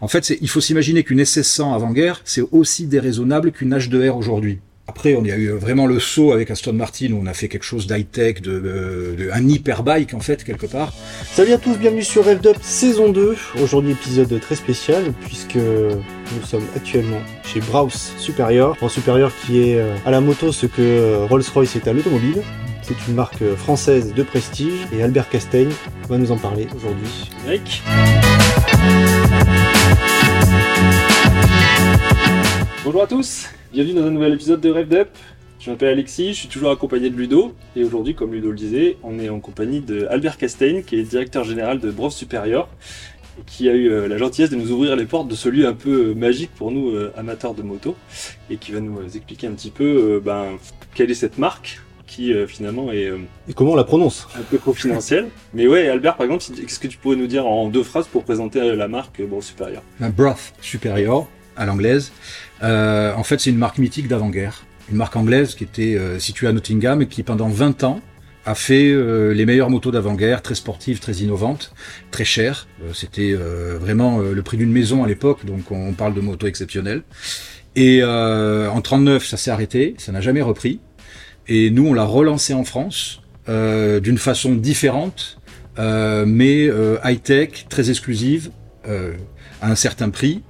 En fait, il faut s'imaginer qu'une SS100 avant-guerre, c'est aussi déraisonnable qu'une H2R aujourd'hui. Après, on y a eu vraiment le saut avec Aston Martin où on a fait quelque chose d'high-tech, de, de, un hyperbike en fait, quelque part. Salut à tous, bienvenue sur Rev'd Up saison 2. Aujourd'hui, épisode très spécial puisque nous sommes actuellement chez Browse Superior. Browse Superior qui est euh, à la moto ce que euh, Rolls-Royce est à l'automobile. C'est une marque euh, française de prestige et Albert Castaigne va nous en parler aujourd'hui. Eric Bonjour à tous, bienvenue dans un nouvel épisode de Rêve Up. Je m'appelle Alexis, je suis toujours accompagné de Ludo, et aujourd'hui, comme Ludo le disait, on est en compagnie de Albert Castaigne, qui est directeur général de Brov Superior, et qui a eu euh, la gentillesse de nous ouvrir les portes de ce lieu un peu euh, magique pour nous, euh, amateurs de moto, et qui va nous expliquer un petit peu ben, quelle est cette marque, qui finalement est... et comment on la prononce? Un peu confidentielle. Mais ouais, Albert, par exemple, est-ce que tu pourrais nous dire en deux phrases pour présenter la marque Brov Superior Broth Superior, à l'anglaise. Euh, en fait, c'est une marque mythique d'avant-guerre. Une marque anglaise qui était euh, située à Nottingham et qui, pendant 20 ans, a fait euh, les meilleures motos d'avant-guerre, très sportives, très innovantes, très chères. C'était vraiment le prix d'une maison à l'époque, donc on parle de motos exceptionnelles. Et en 39, ça s'est arrêté, ça n'a jamais repris. Et nous, on l'a relancé en France d'une façon différente, mais high-tech, très exclusive, à un certain prix.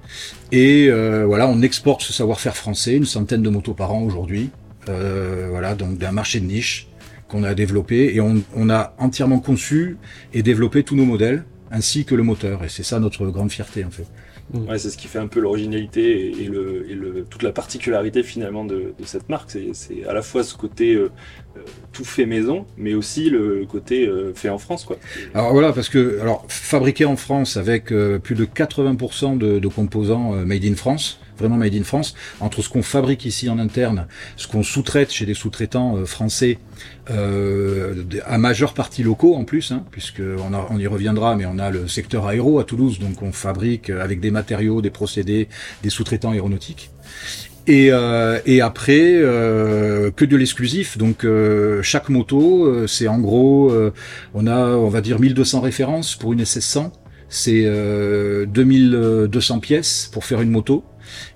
Et euh, voilà, on exporte ce savoir-faire français, une centaine de motos par an aujourd'hui. Euh, voilà, donc d'un marché de niche qu'on a développé et on, on, a entièrement conçu et développé tous nos modèles ainsi que le moteur. Et c'est ça notre grande fierté en fait. Mm. Ouais, c'est ce qui fait un peu l'originalité et, le, et le, toute la particularité finalement de, de cette marque. C'est à la fois ce côté euh, euh, tout fait maison, mais aussi le côté euh, fait en France. Quoi. Alors voilà, parce que alors fabriqué en France avec plus de 80% de, de, composants made in France, vraiment made in France, entre ce qu'on fabrique ici en interne, ce qu'on sous-traite chez des sous-traitants français, euh, à majeure partie locaux en plus, hein, puisque on, y reviendra, mais on a le secteur aéro à Toulouse, donc on fabrique avec des matériaux, des procédés, des sous-traitants aéronautiques. Et, euh, et après, euh, que de l'exclusif. Donc euh, chaque moto, euh, c'est en gros, euh, on a, on va dire 1200 références pour une SS100. C'est 2200 pièces pour faire une moto.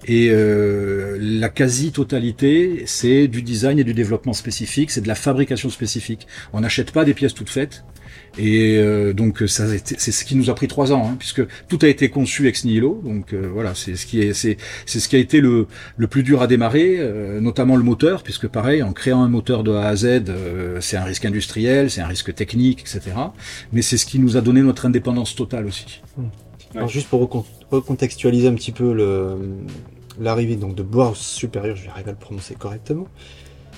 Et euh, la quasi-totalité, c'est du design et du développement spécifique, c'est de la fabrication spécifique. On n'achète pas des pièces toutes faites. Et euh, donc ça, c'est ce qui nous a pris trois ans, hein, puisque tout a été conçu ex nihilo. Donc euh, voilà, c'est ce qui est, c'est, c'est ce qui a été le, le plus dur à démarrer, euh, notamment le moteur, puisque pareil, en créant un moteur de A à Z, c'est un risque industriel, c'est un risque technique, etc. Mais c'est ce qui nous a donné notre indépendance totale aussi. Mmh. Alors juste pour recontextualiser un petit peu l'arrivée donc de Bois supérieur, je vais arriver à le prononcer correctement.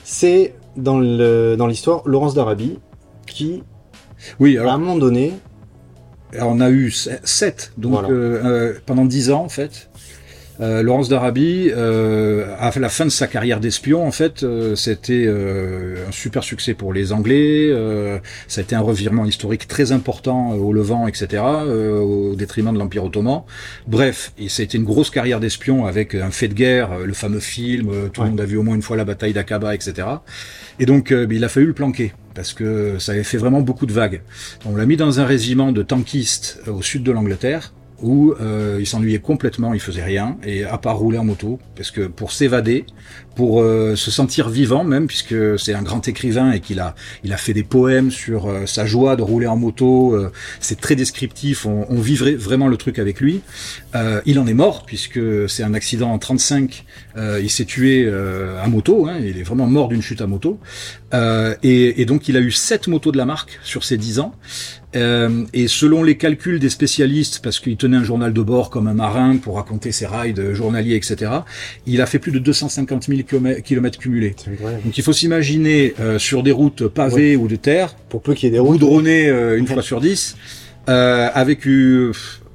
C'est dans l'histoire Laurence d'Arabie qui, oui, à un moment donné, on a eu sept, donc euh, euh, pendant dix ans en fait. Euh, Laurence d'Arabie, euh, à la fin de sa carrière d'espion, en fait, euh, c'était un super succès pour les Anglais. ça a été un revirement historique très important au Levant, etc., au détriment de l'Empire ottoman. Bref, et ça a été une grosse carrière d'espion avec un fait de guerre, le fameux film, tout le monde a vu au moins une fois la bataille d'Aqaba, etc. Et donc, il a fallu le planquer parce que ça avait fait vraiment beaucoup de vagues. On l'a mis dans un régiment de tankistes au sud de l'Angleterre où euh, il s'ennuyait complètement, il faisait rien, et à part rouler en moto, parce que pour s'évader, pour euh, se sentir vivant même, puisque c'est un grand écrivain et qu'il a, il a fait des poèmes sur euh, sa joie de rouler en moto, euh, c'est très descriptif, on, on, vivrait vraiment le truc avec lui. il en est mort, puisque c'est un accident en 35, il s'est tué à moto, hein, il est vraiment mort d'une chute à moto, et, et, donc il a eu sept motos de la marque sur ses dix ans, euh, et selon les calculs des spécialistes, parce qu'il tenait un journal de bord comme un marin pour raconter ses rides journaliers, etc., il a fait plus de 250 000 km cumulés. Donc il faut s'imaginer euh, sur des routes pavées ou de terre, pour peu qu'il y ait des routes goudronnées euh, une fois sur dix, avec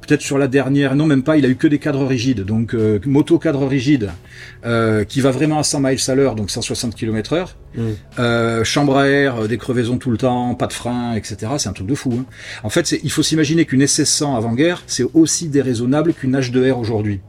peut-être sur la dernière, non même pas, il a eu que des cadres rigides, donc euh, moto cadre rigide euh, qui va vraiment à 100 miles à l'heure, donc 160 km heure, mm. euh, chambre à air, des crevaisons tout le temps, pas de frein, etc. C'est un truc de fou. Hein. En fait, il faut s'imaginer qu'une SS100 avant-guerre, c'est aussi déraisonnable qu'une H2R aujourd'hui.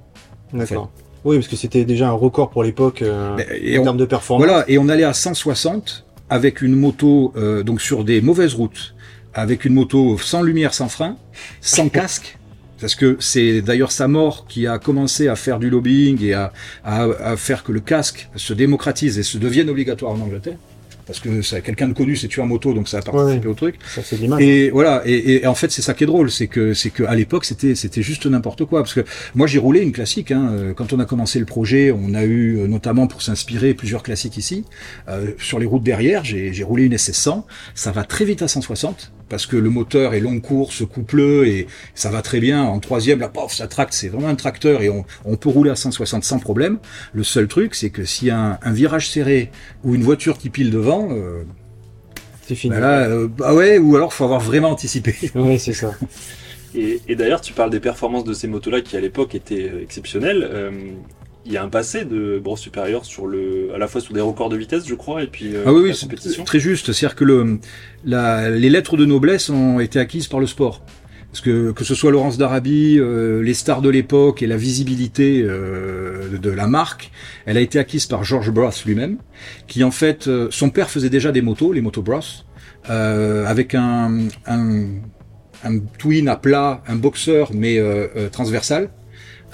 D'accord. Oui, parce que c'était déjà un record pour l'époque en termes de performance. Voilà, et on allait à 160 avec une moto donc sur des mauvaises routes, avec une moto sans lumière, sans frein, sans casque Parce que c'est d'ailleurs sa mort qui a commencé à faire du lobbying et à, à, à faire que le casque se démocratise et se devienne obligatoire en Angleterre parce que quelqu'un de connu, c'est tué en moto, donc ça a participé au truc. Ça. Et voilà. Et, et, en fait, c'est ça qui est drôle, c'est que c'est que à l'époque, c'était c'était juste n'importe quoi. Parce que moi, j'ai roulé une classique. Hein. Quand on a commencé le projet, on a eu notamment pour s'inspirer plusieurs classiques ici. Euh, sur les routes derrière, j'ai roulé une SS100. Ça va très vite à 160 parce que le moteur est long course, coupleux et ça va très bien. En troisième, la pof, ça tracte, c'est vraiment un tracteur et on, on, peut rouler à 160 sans problème. Le seul truc, c'est que s'il y a un, un, virage serré ou une voiture qui pile devant, euh, c'est fini. Ben là, euh, bah ouais, ou alors faut avoir vraiment anticipé. Oui, c'est ça. Et, et d'ailleurs, tu parles des performances de ces motos-là qui à l'époque étaient exceptionnelles. Euh, il y a un passé de Bros supérieur sur le, à la fois sur des records de vitesse, je crois, et puis euh, ah oui, oui c'est très juste. C'est-à-dire que le, la, les lettres de noblesse ont été acquises par le sport. Parce que que ce soit Laurence d'Arabie, euh, les stars de l'époque et la visibilité euh, de, de, la marque, elle a été acquise par George Bros lui-même, qui en fait, euh, son père faisait déjà des motos, les motos Bros, euh, avec un, un, un twin à plat, un boxeur mais transversal.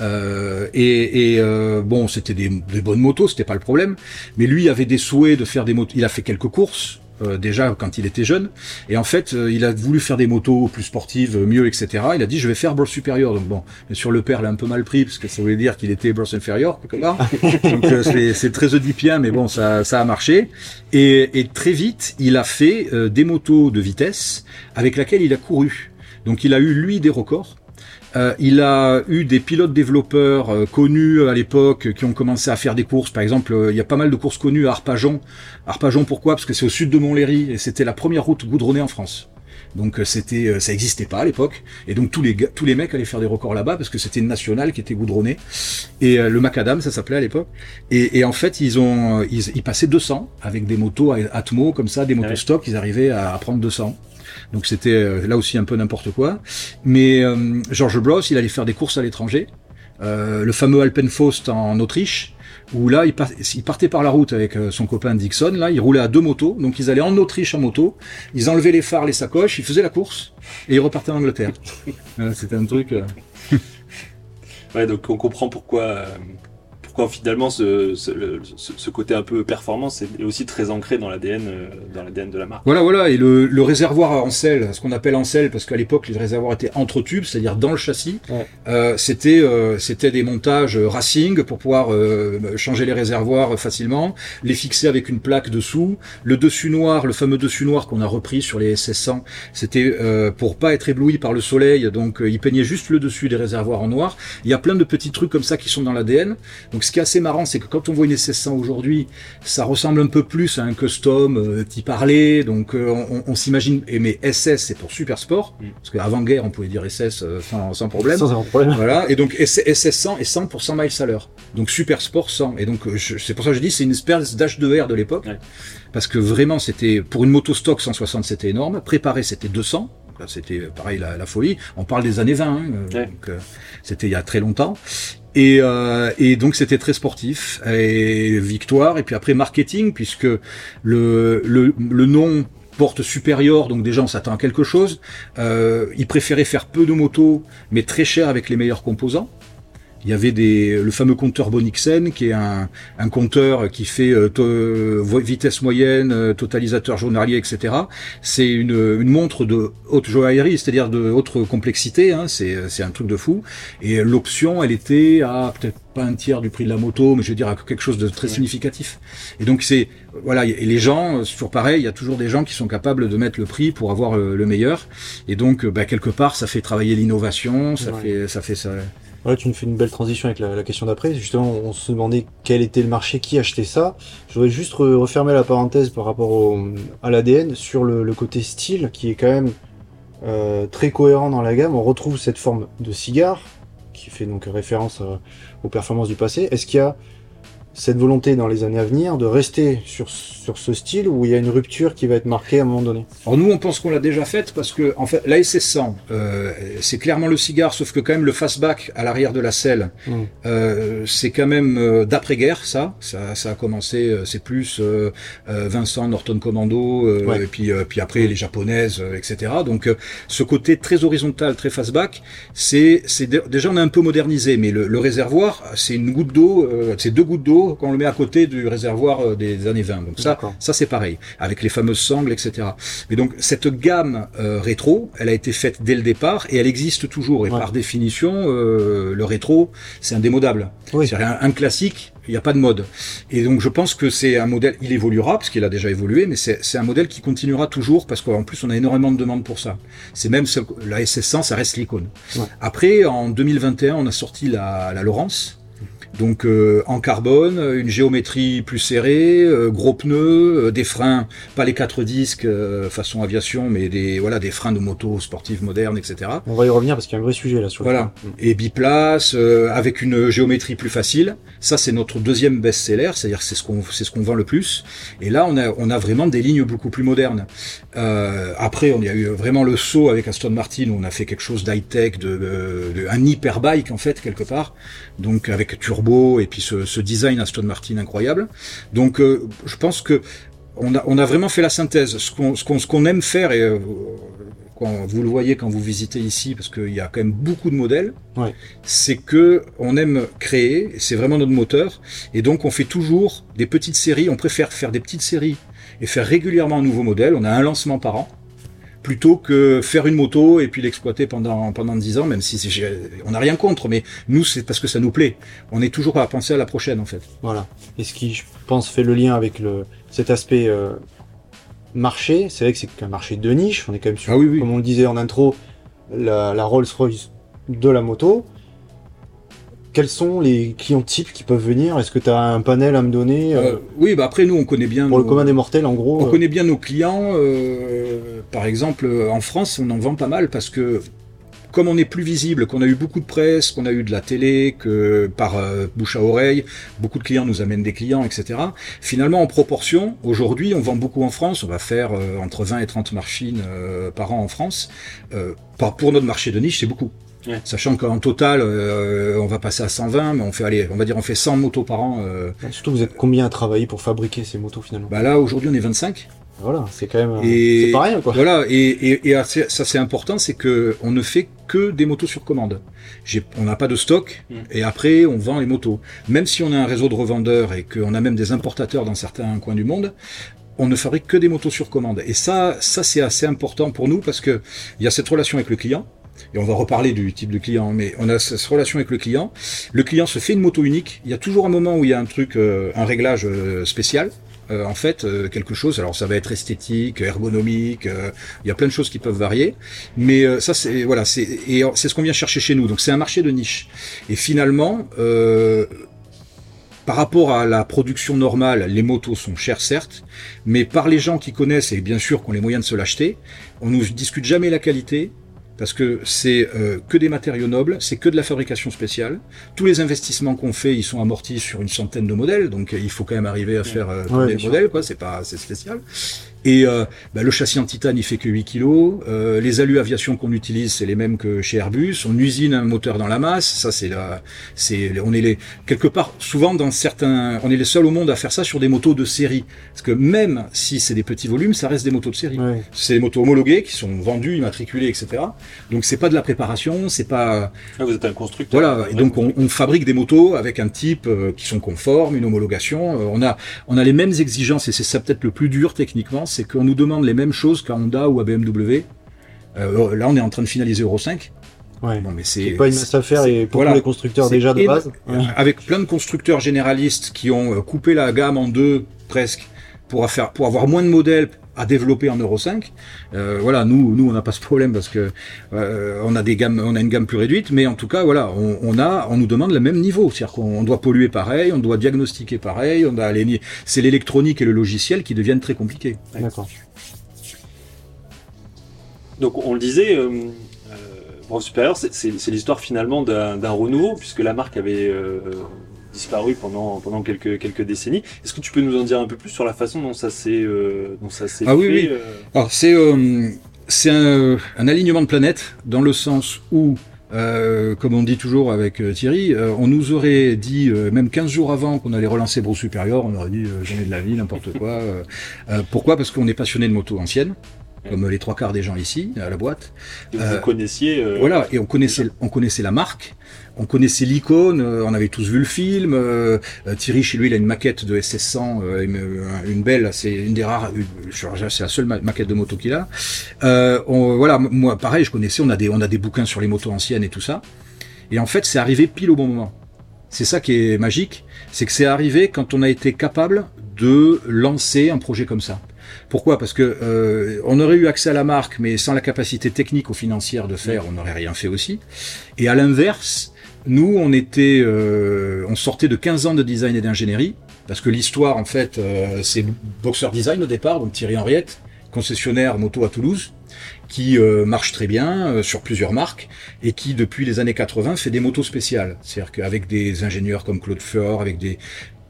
Euh, et, et euh, bon, c'était des, des, bonnes motos, c'était pas le problème. Mais lui avait des souhaits de faire des motos. Il a fait quelques courses euh, déjà quand il était jeune. Et en fait, il a voulu faire des motos plus sportives, mieux, etc. Il a dit je vais faire Bros supérieur. Donc bon, bien sûr le père l'a un peu mal pris parce que ça voulait dire qu'il était Bros inférieur. Donc c'est très oedipien, mais bon, ça, ça a marché. Et, et très vite, il a fait des motos de vitesse avec laquelle il a couru. Donc il a eu lui des records. Euh, il a eu des pilotes développeurs euh, connus à l'époque qui ont commencé à faire des courses. Par exemple, euh, il y a pas mal de courses connues à Arpajon. Arpajon, pourquoi? Parce que c'est au sud de Montlhéry et c'était la première route goudronnée en France. Donc c'était, ça existait pas à l'époque, et donc tous les tous les mecs allaient faire des records là-bas parce que c'était une nationale qui était goudronnée et le macadam ça s'appelait à l'époque. Et, et, en fait ils ont, ils, ils, passaient 200 avec des motos Atmo comme ça, des motos stock, ils arrivaient à, à prendre 200. Donc c'était euh, là aussi un peu n'importe quoi. Mais euh, George Bros, il allait faire des courses à l'étranger. Euh, le fameux Alpenfaust en Autriche, où là, il, partait par la route avec son copain Dixon. Là, il roulait à deux motos. Donc ils allaient en Autriche en moto. Ils enlevaient les phares, les sacoches, ils faisaient la course et ils repartaient en Angleterre. C'était un truc. ouais, donc on comprend pourquoi pourquoi finalement ce, ce, ce, côté un peu performance est aussi très ancré dans l'ADN euh, dans l'ADN de la marque. Voilà, voilà. Et le, le réservoir en selle, ce qu'on appelle en selle, parce qu'à l'époque les réservoirs étaient entre tubes, c'est-à-dire dans le châssis. Ouais. Euh, c'était euh, c'était des montages racing pour pouvoir euh, changer les réservoirs facilement, les fixer avec une plaque dessous. Le dessus noir, le fameux dessus noir qu'on a repris sur les SS100, c'était euh, pour pas être ébloui par le soleil, donc il peignait juste le dessus des réservoirs en noir. Il y a plein de petits trucs comme ça qui sont dans l'ADN. Donc ce qui est assez marrant, c'est que quand on voit une SS100 aujourd'hui, ça ressemble un peu plus à un custom euh, type Harley, donc euh, on, on s'imagine, mais SS c'est pour super sport, mm. parce qu'avant-guerre on pouvait dire SS euh, sans, sans, problème. Sans problème. Voilà, et donc SS100 est 100 pour 100 miles à l'heure, donc super sport 100, et donc c'est pour ça que je dis c'est une espèce d'H2R de l'époque, ouais. parce que vraiment c'était, pour une moto stock 160 c'était énorme, préparé c'était 200, c'était pareil la, la, folie. On parle des années 20, hein, ouais. donc euh, c'était il y a très longtemps. Et, euh, et donc c'était très sportif et victoire et puis après marketing puisque le le, nom porte supérieure, donc déjà on s'attend à quelque chose. Euh, il préférait faire peu de motos, mais très cher avec les meilleurs composants. Il y avait des, le fameux compteur Bonixen, qui est un, un compteur qui fait euh, vitesse moyenne, euh, totalisateur journalier, etc. C'est une, une, montre de haute joaillerie, c'est-à-dire de haute complexité. Hein, c'est un truc de fou. Et l'option, elle était à peut-être pas un tiers du prix de la moto, mais je veux dire à quelque chose de très ouais. significatif. Et donc c'est voilà, et les gens, c'est toujours pareil, il y a toujours des gens qui sont capables de mettre le prix pour avoir le, le meilleur. Et donc bah, quelque part, ça fait travailler l'innovation, ça ouais. fait ça fait ça. Ouais, tu nous fais une belle transition avec la, question d'après. Justement, on se demandait quel était le marché, qui achetait ça. Je voudrais juste refermer la parenthèse par rapport à l'ADN sur le, côté style qui est quand même euh, très cohérent dans la gamme. On retrouve cette forme de cigare qui fait donc référence à, aux performances du passé. Est-ce qu'il y a cette volonté dans les années à venir de rester sur, sur ce style où il y a une rupture qui va être marquée à un moment donné Alors nous, on pense qu'on l'a déjà faite parce que en fait, la SS100, euh, c'est clairement le cigare, sauf que quand même le fastback à l'arrière de la selle, Mm. euh, c'est quand même euh, d'après-guerre, ça. ça. Ça a commencé, euh, c'est plus euh, euh, Vincent, Norton Commando, euh, Ouais. et puis euh, puis après les japonaises, euh, etc. Donc ce côté très horizontal, très fastback, c'est c'est dé- déjà on a un peu modernisé, mais le, le réservoir, c'est une goutte d'eau, euh, c'est deux gouttes d'eau qu'on le met à côté du réservoir euh, des années 20. Donc ça, ça c'est pareil, avec les fameuses sangles, etc. Mais donc cette gamme euh, rétro, elle a été faite dès le départ et elle existe toujours. Et Ouais. par définition, euh, le rétro, c'est indémodable. Oui. C'est un, un classique, il n'y a pas de mode. Et donc je pense que c'est un modèle, il évoluera parce qu'il a déjà évolué, mais c'est un modèle qui continuera toujours parce qu'en plus on a énormément de demandes pour ça. C'est même la SS100, ça reste l'icône. Ouais. Après, en 2021, on a sorti la, la Laurence. Donc euh, en carbone, une géométrie plus serrée, euh, gros pneus, euh, des freins, pas les quatre disques euh, façon aviation, mais des voilà des freins de moto sportives modernes, etc. On va y revenir parce qu'il y a un vrai sujet là sur le Voilà. frein. Et biplace, euh, avec une géométrie plus facile. Ça, c'est notre deuxième best-seller, c'est-à-dire c'est ce qu'on c'est ce qu'on vend le plus. Et là, on a on a vraiment des lignes beaucoup plus modernes. Euh, après, on y a eu vraiment le saut avec Aston Martin où on a fait quelque chose d'high-tech, de, euh, de un hyperbike en fait quelque part. Donc avec turbo et puis ce, ce design Aston Martin incroyable. Donc euh, je pense que on a, on a vraiment fait la synthèse. Ce qu'on aime faire et euh, quand vous le voyez quand vous visitez ici, parce qu'il y a quand même beaucoup de modèles, Ouais. c'est que on aime créer, c'est vraiment notre moteur, et donc on fait toujours des petites séries. On préfère faire des petites séries et faire régulièrement un nouveau modèle. On a un lancement par an plutôt que faire une moto et puis l'exploiter pendant pendant dix ans, même si on n'a rien contre, mais nous c'est parce que ça nous plaît. On est toujours à penser à la prochaine en fait. Voilà. Et ce qui, je pense, fait le lien avec le, cet aspect euh, marché, c'est vrai que c'est qu'un marché de niche. On est quand même sur, Ah oui, oui. comme on le disait en intro, la, la Rolls-Royce de la moto. Quels sont les clients types qui peuvent venir? Est-ce que tu as un panel à me donner euh, Euh, oui, bah après nous on connaît bien pour le nos- commun des mortels, en gros On euh, connaît bien nos clients. euh, par exemple, en France, on en vend pas mal parce que comme on est plus visible, qu'on a eu beaucoup de presse, qu'on a eu de la télé, que par bouche à oreille, beaucoup de clients nous amènent des clients, etc. Finalement, en proportion, aujourd'hui, on vend beaucoup en France. On va faire entre 20 et 30 machines par an en France. Pour notre marché de niche, c'est beaucoup. Ouais. Sachant qu'en total, euh, on va passer à 120, mais on fait, allez, on va dire, on fait 100 motos par an. euh. Surtout, vous êtes combien à travailler pour fabriquer ces motos finalement? Bah là, aujourd'hui, on est 25. Voilà, c'est quand même. euh, Et- C'est pas rien quoi. Voilà, et, et, et assez- ça c'est important, c'est que on ne fait que des motos sur commande. J'ai- on n'a pas de stock, Mm. et après on vend les motos. Même si on a un réseau de revendeurs et qu'on a même des importateurs dans certains coins du monde, on ne fabrique que des motos sur commande. Et ça, ça c'est assez important pour nous parce que il y a cette relation avec le client. Et on va reparler du type de client, mais on a cette relation avec le client. Le client se fait une moto unique. Il y a toujours un moment où il y a un truc, euh, un réglage euh, spécial. Euh, en fait, euh, quelque chose. Alors ça va être esthétique, ergonomique. euh, il y a plein de choses qui peuvent varier. Mais euh, ça, c'est voilà, c'est et c'est ce qu'on vient chercher chez nous. Donc c'est un marché de niche. Et finalement, par rapport à la production normale, les motos sont chères certes, mais par les gens qui connaissent et bien sûr qui ont les moyens de se l'acheter, on ne discute jamais la qualité parce que c'est euh, que des matériaux nobles, c'est que de la fabrication spéciale. Tous les investissements qu'on fait, ils sont amortis sur une centaine de modèles, donc euh, il faut quand même arriver à faire euh, tous Ouais, les bien sûr. modèles, quoi. C'est pas, c'est spécial. Et euh, bah, le châssis en titane, il fait que 8 kilos. Euh, les alus aviation qu'on utilise, c'est les mêmes que chez Airbus. On usine un moteur dans la masse. Ça, c'est la, c'est, on est les quelque part souvent dans certains, on est les seuls au monde à faire ça sur des motos de série. Parce que même si c'est des petits volumes, ça reste des motos de série. Ouais. C'est des motos homologuées qui sont vendues, immatriculées, etc. Donc c'est pas de la préparation, c'est pas Ah, vous êtes un constructeur. voilà. Et donc on, on fabrique des motos avec un type euh, qui sont conformes, une homologation. Euh, on a on a les mêmes exigences et c'est ça peut-être le plus dur techniquement, c'est qu'on nous demande les mêmes choses qu'à Honda ou à BMW. Euh, là on est en train de finaliser Euro 5. Ouais. Bon mais C'est pas une affaire c'est- et pour voilà. tous les constructeurs déjà de base. Ouais. avec plein de constructeurs généralistes qui ont euh, coupé la gamme en deux presque pour faire pour avoir moins de modèles à développer en Euro 5. Euh, voilà, nous nous on n'a pas ce problème parce que euh, on a des gammes on a une gamme plus réduite mais en tout cas voilà, on, on a on nous demande le même niveau, c'est-à-dire qu'on doit polluer pareil, on doit diagnostiquer pareil, on a les c'est l'électronique et le logiciel qui deviennent très compliqués. D'accord. Donc on le disait, euh, euh, Supérieur, c'est- l'histoire finalement d'un d'un renouveau, puisque la marque avait euh, disparu pendant pendant quelques quelques décennies. Est-ce que tu peux nous en dire un peu plus sur la façon dont ça s'est euh, ah, fait oui, oui. Alors c'est c'est un, un, alignement de planètes dans le sens où euh, comme on dit toujours avec euh, Thierry, euh, on nous aurait dit, même 15 jours avant qu'on allait relancer Bro Supérieur, on aurait dit jamais de la vie, n'importe quoi. pourquoi? Parce qu'on est passionné de moto ancienne, comme les trois quarts des gens ici à la boîte. vous connaissiez. Voilà, et on connaissait, on connaissait la marque on connaissait l'icône, euh, on avait tous vu le film. Euh, euh, Thierry, chez lui, il a une maquette de SS100, une, belle, c'est une des rares, c'est la seule maquette de moto qu'il a. voilà, moi, pareil, je connaissais, on a des, on a des bouquins sur les motos anciennes et tout ça. Et en fait, c'est arrivé pile au bon moment. C'est ça qui est magique, c'est que c'est arrivé quand on a été capable de lancer un projet comme ça. Pourquoi? Parce que on aurait eu accès à la marque, mais sans la capacité technique ou financière de faire, on n'aurait rien fait aussi. Et à l'inverse, nous, on était, euh, on sortait de 15 ans de design et d'ingénierie, parce que l'histoire, en fait, euh, c'est Boxer Design au départ, donc Thierry Henriette, concessionnaire moto à Toulouse, qui euh, marche très bien sur plusieurs marques et qui depuis les années 80 fait des motos spéciales. C'est-à-dire qu'avec des ingénieurs comme Claude Fleur, avec des,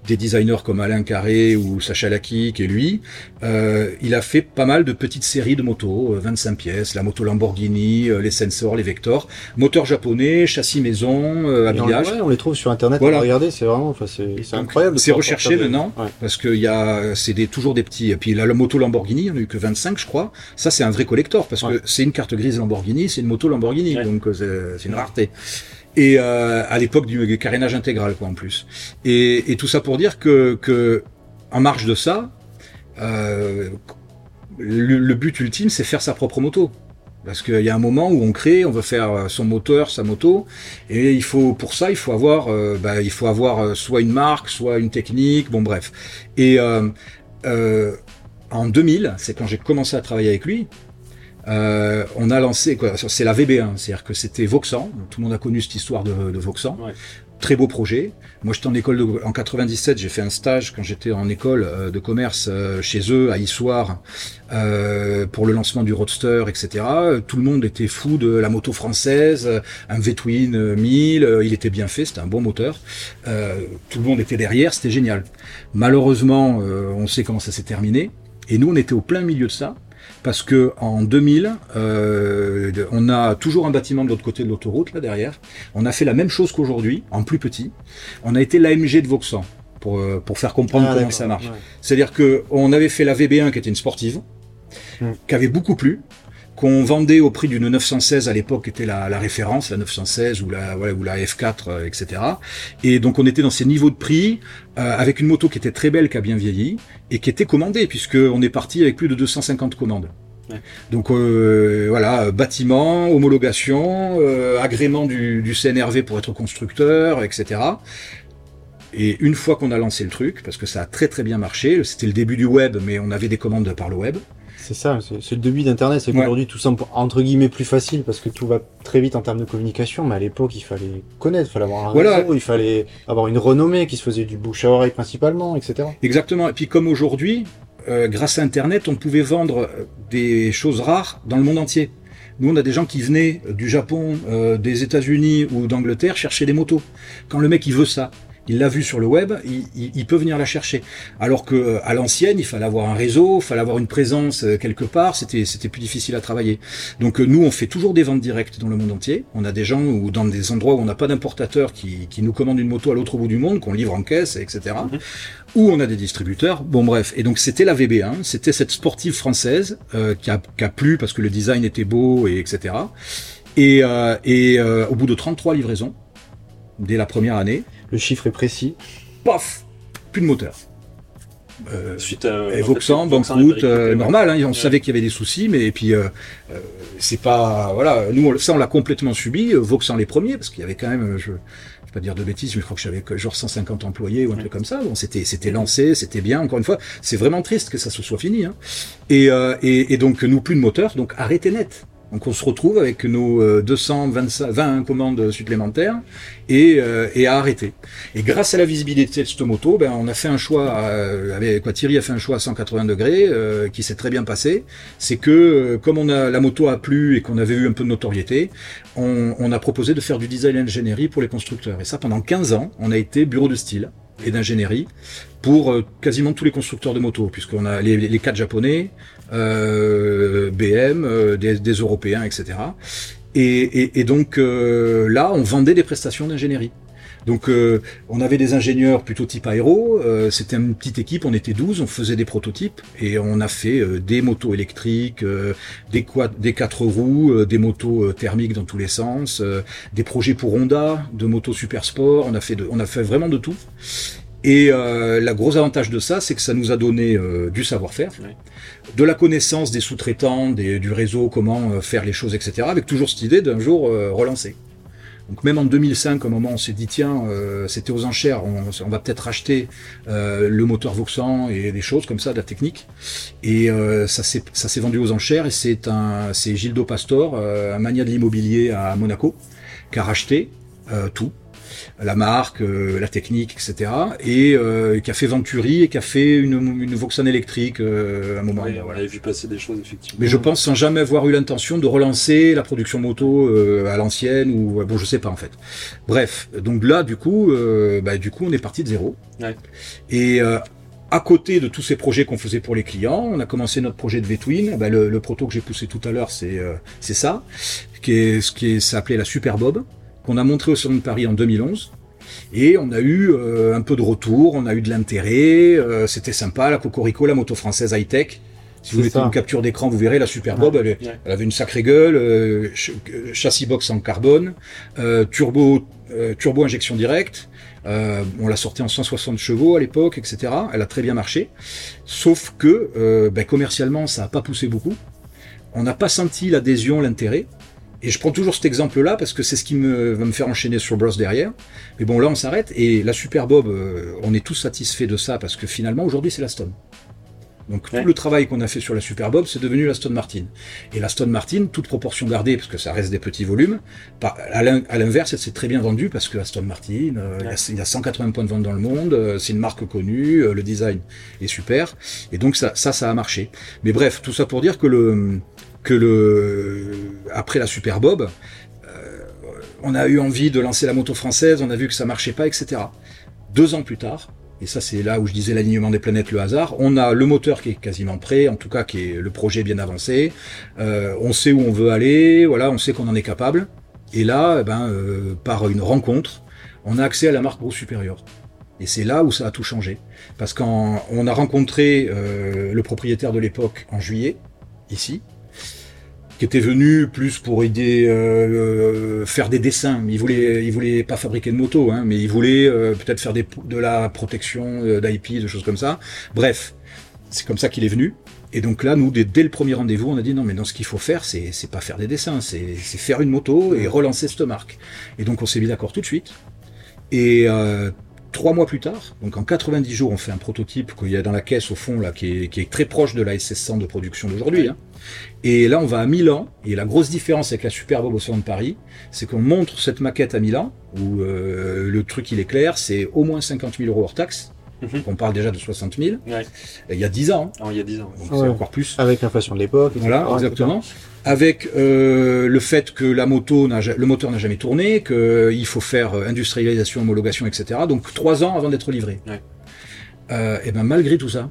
des designers comme Alain Carré ou Sacha Laki, qui est lui, euh, il a fait pas mal de petites séries de motos, 25 euh, pièces, la moto Lamborghini, euh, les sensors, les Vector, moteur japonais, châssis maison, habillage. on les trouve sur internet. Voilà. Regardez, c'est vraiment, enfin, c'est incroyable. C'est recherché maintenant parce qu'il y a, c'est des, toujours des petits. Et puis la, la moto Lamborghini, il n'y en a eu que 25, je crois. Ça, c'est un vrai collector parce que c'est une carte grise Lamborghini, c'est une moto Lamborghini, donc c'est une rareté et euh, à l'époque du carénage intégral quoi en plus. Et, et, tout ça pour dire que, que en marge de ça, euh, le, but ultime c'est faire sa propre moto. Parce qu'il y a un moment où on crée, on veut faire son moteur, sa moto, et il faut pour ça il faut avoir, euh, bah, il faut avoir soit une marque, soit une technique, bon bref. Et euh, euh, en 2000, c'est quand j'ai commencé à travailler avec lui, euh, on a lancé, c'est la VB1, c'est-à-dire que c'était Voxan, tout le monde a connu cette histoire de, de Voxan. Très beau projet. Moi, j'étais en école de, en 97, j'ai fait un stage quand j'étais en école euh, de commerce euh, chez eux à Issoire euh, pour le lancement du Roadster, etc. Tout le monde était fou de la moto française, un V-twin 1000, il était bien fait, c'était un bon moteur. tout le monde était derrière, c'était génial. Malheureusement, on sait comment ça s'est terminé. Et nous, on était au plein milieu de ça parce que en 2000, euh, on a toujours un bâtiment de l'autre côté de l'autoroute, là derrière. On a fait la même chose qu'aujourd'hui, en plus petit. On a été l'AMG de Vauxhall, pour, euh, pour faire comprendre ah, comment ça marche. C'est-à-dire que on avait fait la VB1 qui était une sportive, hmm. qui avait beaucoup plu, qu'on vendait au prix d'une 916 à l'époque, qui était la, référence, la 916 ou la, ou la F4, etc. Euh, et donc on était dans ces niveaux de prix, euh, avec une moto qui était très belle, qui a bien vieilli, et qui était commandée, puisqu'on est parti avec plus de 250 commandes. Donc euh, voilà, bâtiment, homologation, agrément du, du CNRV pour être constructeur, etc. Et une fois qu'on a lancé le truc, parce que ça a très très bien marché, c'était le début du web, mais on avait des commandes par le web. C'est ça, c'est le début d'Internet. C'est qu'aujourd'hui, tout semble entre guillemets plus facile parce que tout va très vite en termes de communication. Mais à l'époque, il fallait connaître, il fallait avoir un réseau, il fallait avoir une renommée qui se faisait du bouche à oreille principalement, etc. Exactement. Et puis comme aujourd'hui, euh, grâce à Internet, on pouvait vendre euh, des choses rares dans le monde entier. Nous, on a des gens qui venaient du Japon, euh, des États-Unis ou d'Angleterre chercher des motos. Quand le mec il veut ça, il l'a vu sur le web, il, peut venir la chercher. Alors que euh, à l'ancienne, il fallait avoir un réseau, il fallait avoir une présence euh, quelque part, c'était c'était plus difficile à travailler. Donc euh, nous, on fait toujours des ventes directes dans le monde entier. On a des gens ou dans des endroits où on n'a pas d'importateur qui, qui nous commandent une moto à l'autre bout du monde, qu'on livre en caisse, etc. Mhm. Ou on a des distributeurs. Bon bref. Et donc c'était la VB1, c'était cette sportive française qui, a, qui a plu parce que le design était beau et etc. Et, et au bout de 33 livraisons, dès la première année, le chiffre est précis. Paf Plus de moteur. Euh, Suite à banqueroute, euh, normal. Hein, on savait qu'il y avait des soucis, mais et puis euh, euh, c'est pas voilà. Nous, ça, on l'a complètement subi. Voxan les premiers, parce qu'il y avait quand même, je, je vais pas dire de bêtises, mais je crois que j'avais genre 150 employés ou un truc comme ça. Bon, c'était c'était lancé, c'était bien. Encore une fois, c'est vraiment triste que ça se soit fini. Hein. Et, et, et donc nous plus de moteur, donc arrêtez net. Donc on se retrouve avec nos 220 commandes supplémentaires et, et, à arrêter. Et grâce à la visibilité de cette moto, ben, on a fait un choix, avec, quoi, Thierry a fait un choix à 180 degrés qui s'est très bien passé. C'est que comme on a, la moto a plu et qu'on avait eu un peu de notoriété, on, on a proposé de faire du design ingénierie pour les constructeurs. Et ça pendant 15 ans, on a été bureau de style et d'ingénierie pour euh, quasiment tous les constructeurs de motos, puisqu'on a les, les quatre japonais, euh, BM, euh, des, des, Européens, etc. Et, et, et donc euh, là, on vendait des prestations d'ingénierie. Donc on avait des ingénieurs plutôt type aéro, c'était une petite équipe, on était 12, on faisait des prototypes et on a fait des motos électriques, des, quad, des quatre roues, des motos thermiques dans tous les sens, des projets pour Honda, de motos super sport, on a fait, de, on a fait vraiment de tout. Et euh, la gros avantage de ça, c'est que ça nous a donné euh, du savoir-faire, de la connaissance des sous-traitants, du réseau, comment euh, faire les choses, etc. Avec toujours cette idée d'un jour euh, relancer. Donc même en 2005, au moment où on s'est dit tiens, euh, c'était aux enchères, on, on va peut-être racheter le moteur Vauxhall et des choses comme ça, de la technique. Et ça s'est ça s'est vendu aux enchères et c'est un c'est Gildo Pastor, un mania de l'immobilier à Monaco, qui a racheté tout la marque, euh, la technique, etc. Et euh, qui a fait Venturi et qui a fait une, une Vauxhall électrique euh, à un moment. Oui, on avait vu passer des choses effectivement. Mais je pense sans jamais avoir eu l'intention de relancer la production moto à l'ancienne ou bon, je sais pas en fait. Bref, donc là du coup, bah, du coup on est parti de zéro. Ouais. Et à côté de tous ces projets qu'on faisait pour les clients, on a commencé notre projet de V-Twin. Bah, le, le, proto que j'ai poussé tout à l'heure, c'est c'est ça, qui est ce qui s'appelait la Super Bob qu'on a montré au Salon de Paris en 2011. Et on a eu euh, un peu de retour, on a eu de l'intérêt, euh, c'était sympa, la Cocorico, la moto française high-tech. Si vous mettez une capture d'écran, vous verrez la Super Bob, elle, elle, avait une sacrée gueule, euh, ch châssis box en carbone, euh, turbo, euh, turbo injection directe. on l'a sorti en 160 chevaux à l'époque, etc. Elle a très bien marché. Sauf que ben, commercialement, ça n'a pas poussé beaucoup. On n'a pas senti l'adhésion, l'intérêt. Et je prends toujours cet exemple-là parce que c'est ce qui me, va me faire enchaîner sur Bros derrière. Mais bon, là, on s'arrête. Et la Super Bob, euh, on est tous satisfaits de ça parce que finalement, aujourd'hui, c'est la Stone. Donc tout le travail qu'on a fait sur la Super Bob, c'est devenu la Stone Martin. Et la Stone Martin, toute proportion gardée, parce que ça reste des petits volumes, à l'inverse, elle s'est très bien vendue parce que la Stone Martin, euh, il y, a 180 points de vente dans le monde, euh, c'est une marque connue, le design est super, et donc ça, ça, ça a marché. Mais bref, tout ça pour dire que le que le après la Super Bob, euh, on a eu envie de lancer la moto française, on a vu que ça marchait pas, etc. Deux ans plus tard, et ça c'est là où je disais l'alignement des planètes, le hasard, on a le moteur qui est quasiment prêt, en tout cas qui est le projet bien avancé, euh, on sait où on veut aller, voilà, on sait qu'on en est capable, et là, eh ben, euh, par une rencontre, on a accès à la marque Gros Supérieur. Et c'est là où ça a tout changé. Parce qu'on a rencontré le propriétaire de l'époque en juillet, ici, qui était venu plus pour aider euh, euh, faire des dessins. Il voulait, il voulait pas fabriquer de moto, hein, mais il voulait euh, peut-être faire des, de la protection euh, d'IP, de choses comme ça. Bref, c'est comme ça qu'il est venu. Et donc là, nous, dès, dès le premier rendez-vous, on a dit non, mais non, ce qu'il faut faire, c'est, c'est pas faire des dessins, c'est, c'est faire une moto et relancer cette marque. Et donc on s'est mis d'accord tout de suite. Et euh, trois mois plus tard, donc en 90 jours, on fait un prototype qu'il y a dans la caisse au fond là, qui est, qui est très proche de la SS100 de production d'aujourd'hui. Hein. Et là, on va à Milan. Et la grosse différence avec la Super Bob au salon de Paris, c'est qu'on montre cette maquette à Milan, où euh, le truc il est clair, c'est au moins 50 000 euros hors taxe. Mhm. On parle déjà de 60 000. Ouais. Il y a 10 ans. Oh, il y a 10 ans. Donc Ouais. c'est encore plus. Avec l'inflation de l'époque. etc. Voilà, exactement. Avec euh, le fait que la moto, le moteur n'a jamais tourné, qu'il faut faire euh, industrialisation, homologation, etc. Donc trois ans avant d'être livré. Ouais. Euh, et ben malgré tout ça,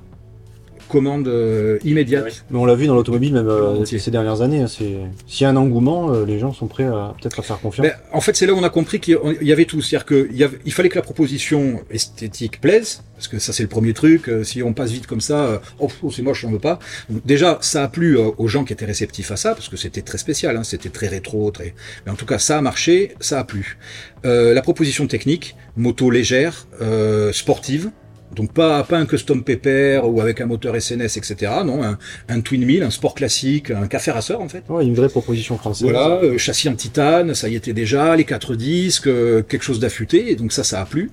commande euh, immédiate. Mais on l'a vu dans l'automobile même euh, ces dernières années. hein, c'est s'il y a un engouement, euh, les gens sont prêts à peut-être à faire confiance. Ben, en fait, c'est là où on a compris qu'il y avait tout. C'est-à-dire qu'il fallait que la proposition esthétique plaise, parce que ça c'est le premier truc. Euh, Si on passe vite comme ça, euh, oh, pff, c'est moche, j'en veux pas. Donc, déjà, ça a plu aux gens qui étaient réceptifs à ça, parce que c'était très spécial, hein, c'était très rétro, très. Mais en tout cas, ça a marché, ça a plu. Euh, la proposition technique, moto légère, euh, sportive. Donc pas, pas un custom pépère ou avec un moteur SNS, etc. Non, un, un Twin 1000, un sport classique, un café racer en fait. Ouais, une vraie proposition française. Voilà, euh, châssis en titane, ça y était déjà, les quatre disques, euh, quelque chose d'affûté, et donc ça, ça a plu.